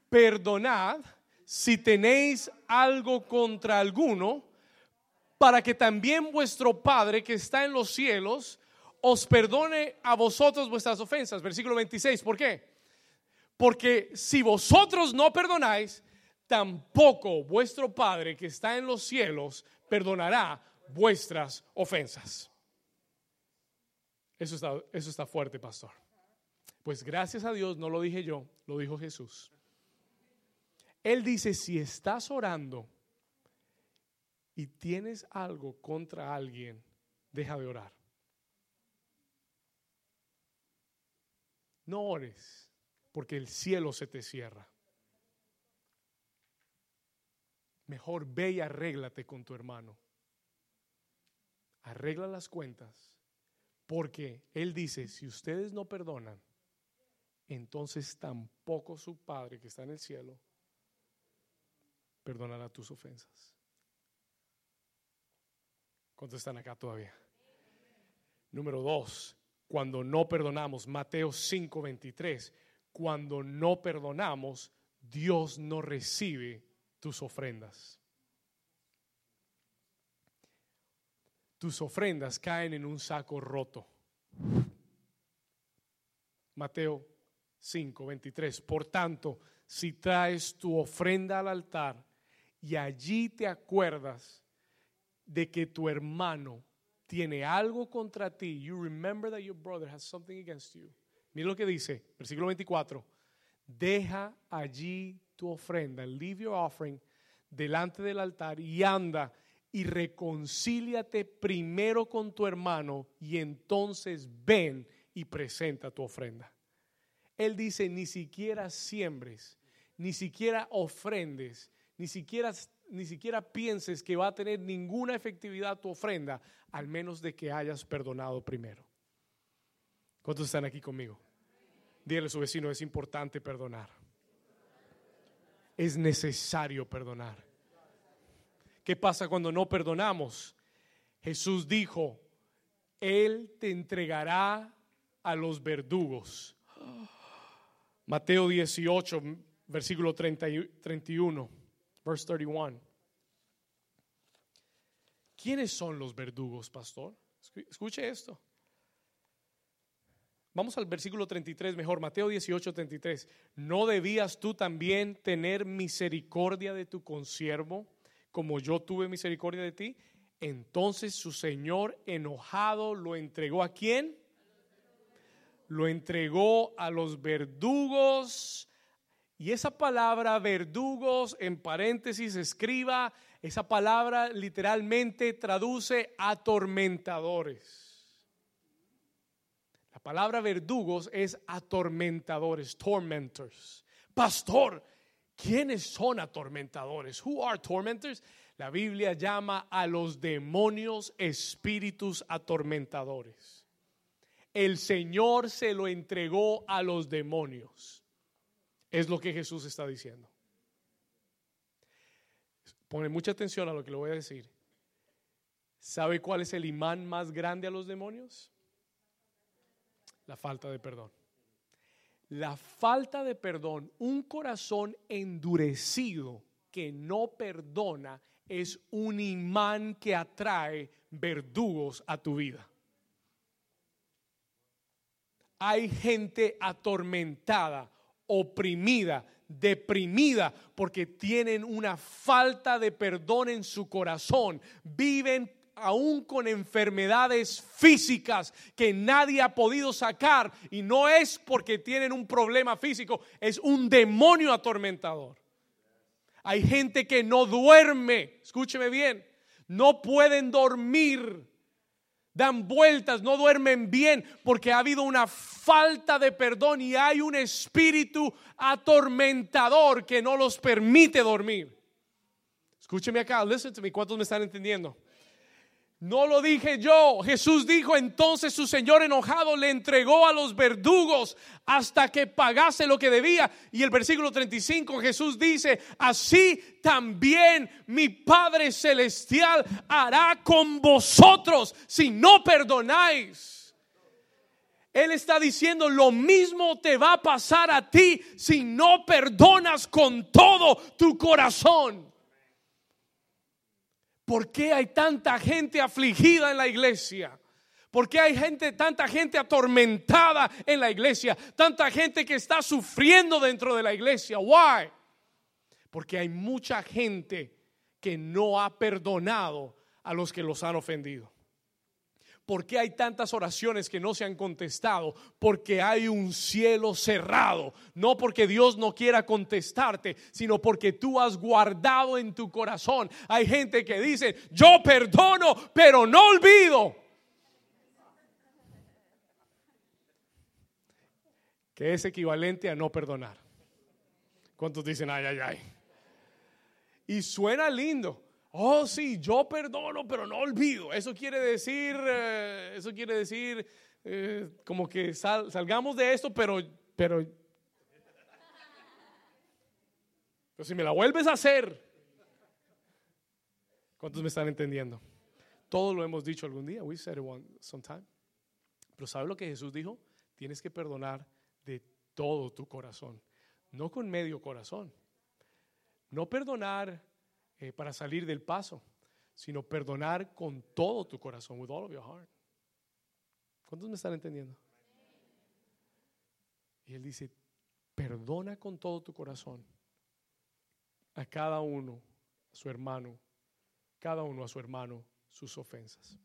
S1: Perdonad si tenéis algo contra alguno, para que también vuestro Padre que está en los cielos os perdone a vosotros vuestras ofensas. Versículo 26, ¿por qué? Porque si vosotros no perdonáis, tampoco vuestro Padre que está en los cielos perdonará vuestras ofensas. Eso está, eso está fuerte, pastor. Pues gracias a Dios, no lo dije yo, lo dijo Jesús. Él dice, si estás orando y tienes algo contra alguien, deja de orar. No ores, porque el cielo se te cierra. Mejor ve y arréglate con tu hermano. Arregla las cuentas, porque Él dice, si ustedes no perdonan, entonces tampoco su Padre que está en el cielo perdonará tus ofensas. ¿Cuántos están acá todavía? Número dos, cuando no perdonamos, Mateo 5:23, cuando no perdonamos, Dios no recibe tus ofrendas. Tus ofrendas caen en un saco roto. Mateo 5:23. Por tanto, si traes tu ofrenda al altar y allí te acuerdas de que tu hermano tiene algo contra ti, you remember that your brother has something against you. Mira lo que dice, versículo 24. Deja allí tu ofrenda, leave your offering delante del altar y anda y reconcíliate primero con tu hermano y entonces ven y presenta tu ofrenda. Él dice, ni siquiera siembres, ni siquiera ofrendes, ni siquiera ni siquiera pienses que va a tener ninguna efectividad tu ofrenda, al menos de que hayas perdonado primero. ¿Cuántos están aquí conmigo? Dígale a su vecino, es importante perdonar. Es necesario perdonar. ¿Qué pasa cuando no perdonamos? Jesús dijo, Él te entregará a los verdugos. Mateo 18, versículo 31 verse 31. ¿Quiénes son los verdugos, pastor? Escuche esto. Vamos al versículo 33, mejor, Mateo 18, 33. ¿No debías tú también tener misericordia de tu consiervo, como yo tuve misericordia de ti? Entonces su señor enojado lo entregó a quién? Lo entregó a los verdugos y esa palabra verdugos, en paréntesis, escriba, esa palabra literalmente traduce atormentadores. La palabra verdugos es atormentadores, tormentors. Pastor, ¿quiénes son atormentadores? Who are tormentors? La Biblia llama a los demonios espíritus atormentadores. El Señor se lo entregó a los demonios. Es lo que Jesús está diciendo. Pone mucha atención a lo que le voy a decir. ¿Sabe cuál es el imán más grande a los demonios? La falta de perdón. La falta de perdón, un corazón endurecido que no perdona, es un imán que atrae verdugos a tu vida. Hay gente atormentada oprimida, deprimida, porque tienen una falta de perdón en su corazón. Viven aún con enfermedades físicas que nadie ha podido sacar y no es porque tienen un problema físico, es un demonio atormentador. Hay gente que no duerme, escúcheme bien, no pueden dormir dan vueltas, no duermen bien porque ha habido una falta de perdón y hay un espíritu atormentador que no los permite dormir. Escúcheme acá, listen to me, ¿cuántos me están entendiendo? No lo dije yo. Jesús dijo entonces su Señor enojado le entregó a los verdugos hasta que pagase lo que debía. Y el versículo 35 Jesús dice, así también mi Padre Celestial hará con vosotros si no perdonáis. Él está diciendo, lo mismo te va a pasar a ti si no perdonas con todo tu corazón. ¿Por qué hay tanta gente afligida en la iglesia? ¿Por qué hay gente, tanta gente atormentada en la iglesia? Tanta gente que está sufriendo dentro de la iglesia. Why? Porque hay mucha gente que no ha perdonado a los que los han ofendido. ¿Por qué hay tantas oraciones que no se han contestado? Porque hay un cielo cerrado. No porque Dios no quiera contestarte, sino porque tú has guardado en tu corazón. Hay gente que dice, yo perdono, pero no olvido. Que es equivalente a no perdonar. ¿Cuántos dicen, ay, ay, ay? Y suena lindo. Oh, sí, yo perdono, pero no olvido. Eso quiere decir, eh, eso quiere decir eh, como que salgamos de esto, pero, pero, pero si me la vuelves a hacer, ¿cuántos me están entendiendo? Todo lo hemos dicho algún día. We said it one sometime. Pero ¿sabe lo que Jesús dijo? Tienes que perdonar de todo tu corazón, no con medio corazón. No perdonar eh, para salir del paso, sino perdonar con todo tu corazón, with all of your heart. ¿Cuántos me están entendiendo? Y él dice, perdona con todo tu corazón a cada uno, a su hermano, cada uno a su hermano, sus ofensas.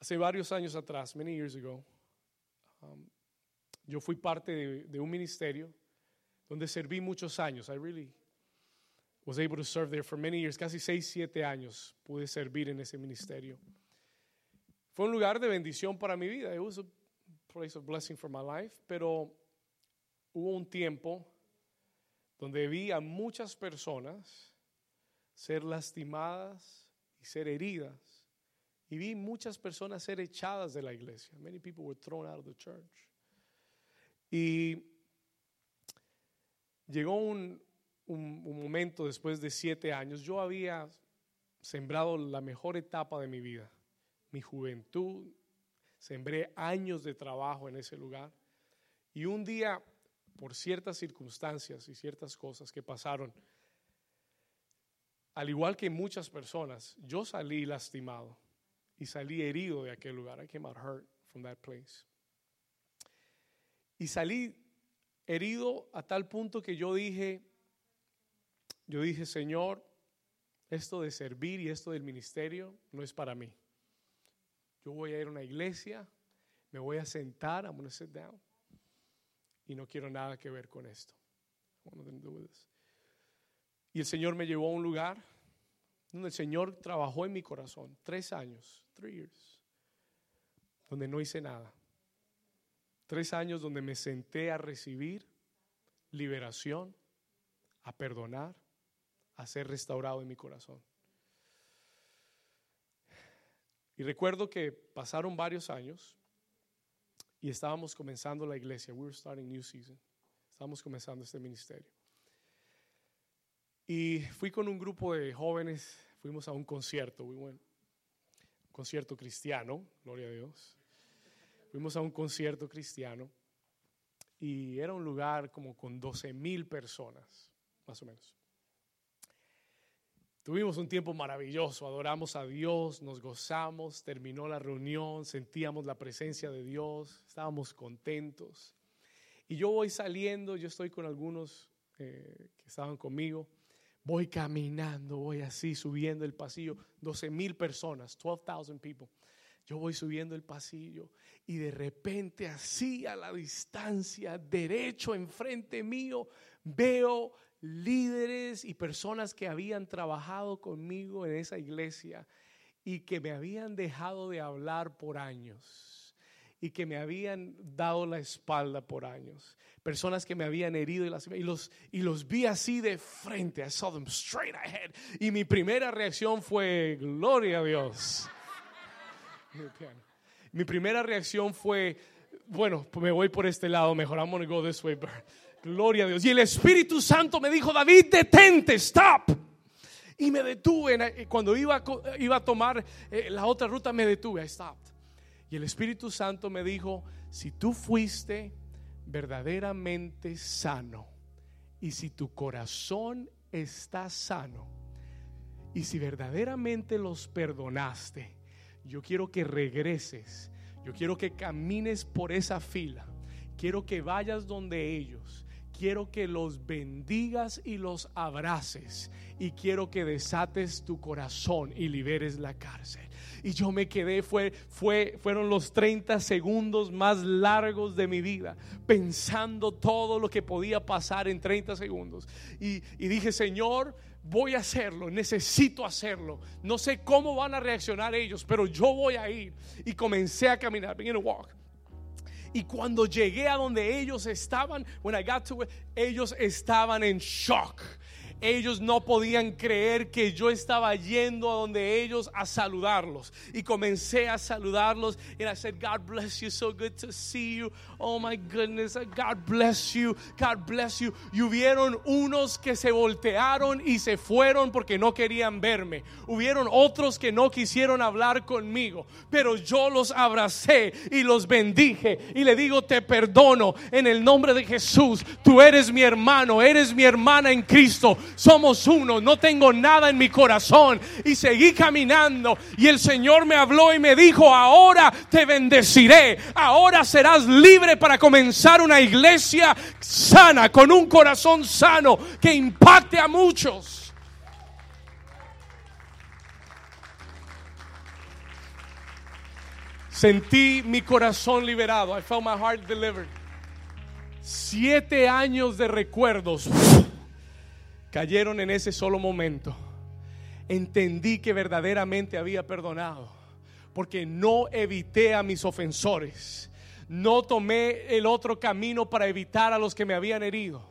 S1: Hace varios años atrás, many years ago, um, yo fui parte de, de, un ministerio donde serví muchos años. I really was able to serve there for many years, casi 6, 7 años pude servir en ese ministerio. Fue un lugar de bendición para mi vida. It was a place of blessing for my life, pero hubo un tiempo donde vi a muchas personas ser lastimadas y ser heridas. Y vi muchas personas ser echadas de la iglesia. Many people were thrown out of the church. Y llegó un, un, momento después de siete años, yo había sembrado la mejor etapa de mi vida, mi juventud, sembré años de trabajo en ese lugar y un día, por ciertas circunstancias y ciertas cosas que pasaron, al igual que muchas personas, yo salí lastimado y salí herido de aquel lugar. I came out hurt from that place. Y salí herido a tal punto que yo dije, yo dije, Señor, esto de servir y esto del ministerio no es para mí. Yo voy a ir a una iglesia, me voy a sentar, I'm going to sit down, y no quiero nada que ver con esto. Y el Señor me llevó a un lugar donde el Señor trabajó en mi corazón, tres años, three years, donde no hice nada. Tres años donde me senté a recibir liberación, a perdonar, a ser restaurado en mi corazón. Y recuerdo que pasaron varios años y estábamos comenzando la iglesia. We were starting new season. Estábamos comenzando este ministerio. Y fui con un grupo de jóvenes, fuimos a un concierto, we went, un concierto cristiano, gloria a Dios. Fuimos a un concierto cristiano y era un lugar como con 12 mil personas, más o menos. Tuvimos un tiempo maravilloso, adoramos a Dios, nos gozamos, terminó la reunión, sentíamos la presencia de Dios, estábamos contentos. Y yo voy saliendo, yo estoy con algunos eh, que estaban conmigo, voy caminando, voy así, subiendo el pasillo, 12 mil personas, 12,000 people. Yo voy subiendo el pasillo y de repente así a la distancia, derecho enfrente mío, veo líderes y personas que habían trabajado conmigo en esa iglesia y que me habían dejado de hablar por años. y que me habían dado la espalda por años. Personas que me habían herido y, las, y, los, y los vi así de frente. I saw them straight ahead. Y mi primera reacción fue, gloria a Dios. Mi primera reacción fue, bueno, pues me voy por este lado, mejor I'm gonna go this way. Gloria a Dios. Y el Espíritu Santo me dijo, David, detente, stop. Y me detuve. Cuando iba, iba a tomar eh, la otra ruta, me detuve. I stopped. Y el Espíritu Santo me dijo, si tú fuiste verdaderamente sano y si tu corazón está sano y si verdaderamente los perdonaste, yo quiero que regreses, yo quiero que camines por esa fila, quiero que vayas donde ellos, quiero que los bendigas y los abraces y quiero que desates tu corazón y liberes la cárcel. Y yo me quedé, fue, fue, fueron los 30 segundos más largos de mi vida, pensando todo lo que podía pasar en 30 segundos. Y, dije, Señor, voy a hacerlo, necesito hacerlo. No sé cómo van a reaccionar ellos, pero yo voy a ir. Y comencé a caminar, begin to walk. Y cuando llegué a donde ellos estaban, when I got to it, ellos estaban en shock ellos no podían creer que yo estaba yendo a donde ellos a saludarlos. Y comencé a saludarlos. Y I said, God bless you, so good to see you. Oh my goodness, God bless you, God bless you. Y hubieron unos que se voltearon y se fueron porque no querían verme. Hubieron otros que no quisieron hablar conmigo. Pero yo los abracé y los bendije. Y le digo, te perdono en el nombre de Jesús. Tú eres mi hermano, eres mi hermana en Cristo somos uno, no tengo nada en mi corazón. Y seguí caminando y el Señor me habló y me dijo, ahora te bendeciré, ahora serás libre para comenzar una iglesia sana, con un corazón sano que impacte a muchos. Sentí mi corazón liberado. I felt my heart delivered. Siete años de recuerdos cayeron en ese solo momento. Entendí que verdaderamente había perdonado, porque no evité a mis ofensores. No tomé el otro camino para evitar a los que me habían herido.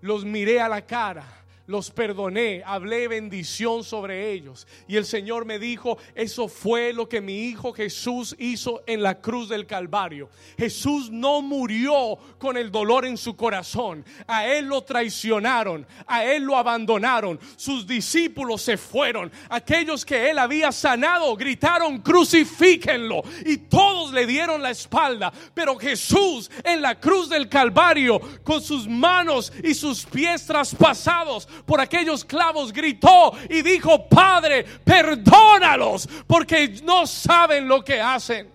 S1: Los miré a la cara los perdoné, hablé bendición sobre ellos. Y el Señor me dijo, eso fue lo que mi Hijo Jesús hizo en la cruz del Calvario. Jesús no murió con el dolor en su corazón. A Él lo traicionaron, a Él lo abandonaron. Sus discípulos se fueron. Aquellos que Él había sanado gritaron, crucifíquenlo. Y todos le dieron la espalda. Pero Jesús en la cruz del Calvario, con sus manos y sus pies traspasados, por aquellos clavos, gritó y dijo, Padre, perdónalos porque no saben lo que hacen.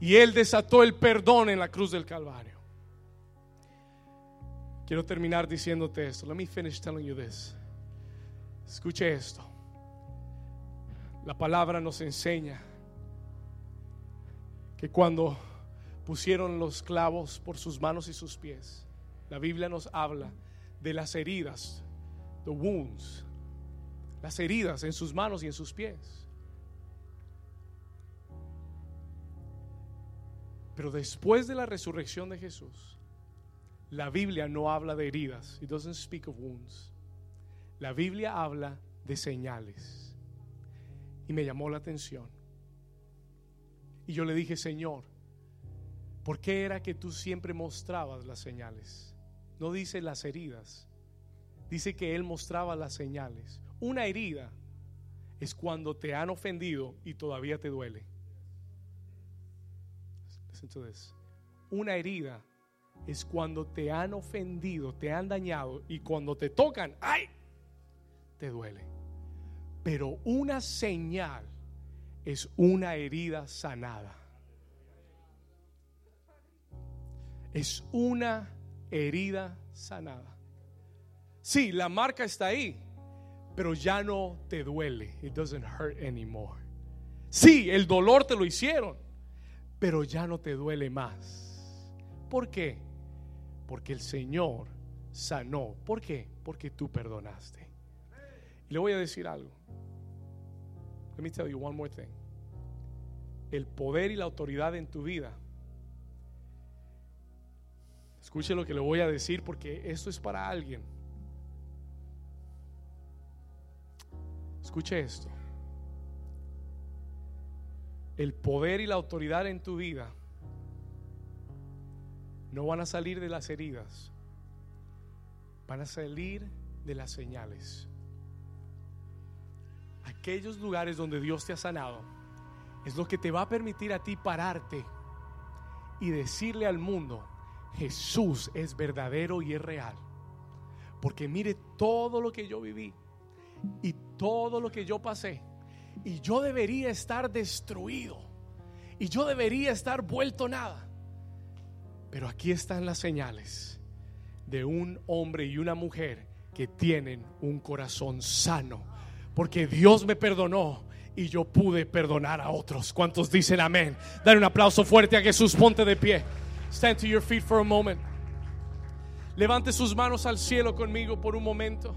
S1: Y él desató el perdón en la cruz del Calvario. Quiero terminar diciéndote esto. Let me finish telling you this. Escuche esto. La palabra nos enseña que cuando pusieron los clavos por sus manos y sus pies, la Biblia nos habla de las heridas, the wounds, las heridas en sus manos y en sus pies. Pero después de la resurrección de Jesús, la Biblia no habla de heridas. It doesn't speak of wounds. La Biblia habla de señales. Y me llamó la atención. Y yo le dije, Señor, ¿por qué era que tú siempre mostrabas las señales? No dice las heridas. Dice que Él mostraba las señales. Una herida es cuando te han ofendido y todavía te duele. Entonces, una herida es cuando te han ofendido, te han dañado y cuando te tocan, ¡ay! Te duele. Pero una señal es una herida sanada. Es una herida sanada. Sí, la marca está ahí, pero ya no te duele. It doesn't hurt anymore. Sí, el dolor te lo hicieron, pero ya no te duele más. ¿Por qué? Porque el Señor sanó. ¿Por qué? Porque tú perdonaste. Y le voy a decir algo. Let me tell you one more thing. el poder y la autoridad en tu vida. Escuche lo que le voy a decir porque esto es para alguien. Escuche esto. El poder y la autoridad en tu vida no van a salir de las heridas, van a salir de las señales. Aquellos lugares donde Dios te ha sanado es lo que te va a permitir a ti pararte y decirle al mundo, Jesús es verdadero y es real. Porque mire todo lo que yo viví y todo lo que yo pasé. Y yo debería estar destruido. Y yo debería estar vuelto nada. Pero aquí están las señales de un hombre y una mujer que tienen un corazón sano. Porque Dios me perdonó y yo pude perdonar a otros. ¿Cuántos dicen amén? Dale un aplauso fuerte a Jesús. Ponte de pie. Stand to your feet for a moment. Levante sus manos al cielo conmigo por un momento.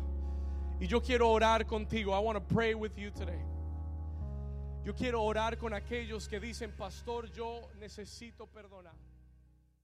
S1: Y yo quiero orar contigo. I want to pray with you today. Yo quiero orar con aquellos que dicen, pastor, yo necesito perdonar.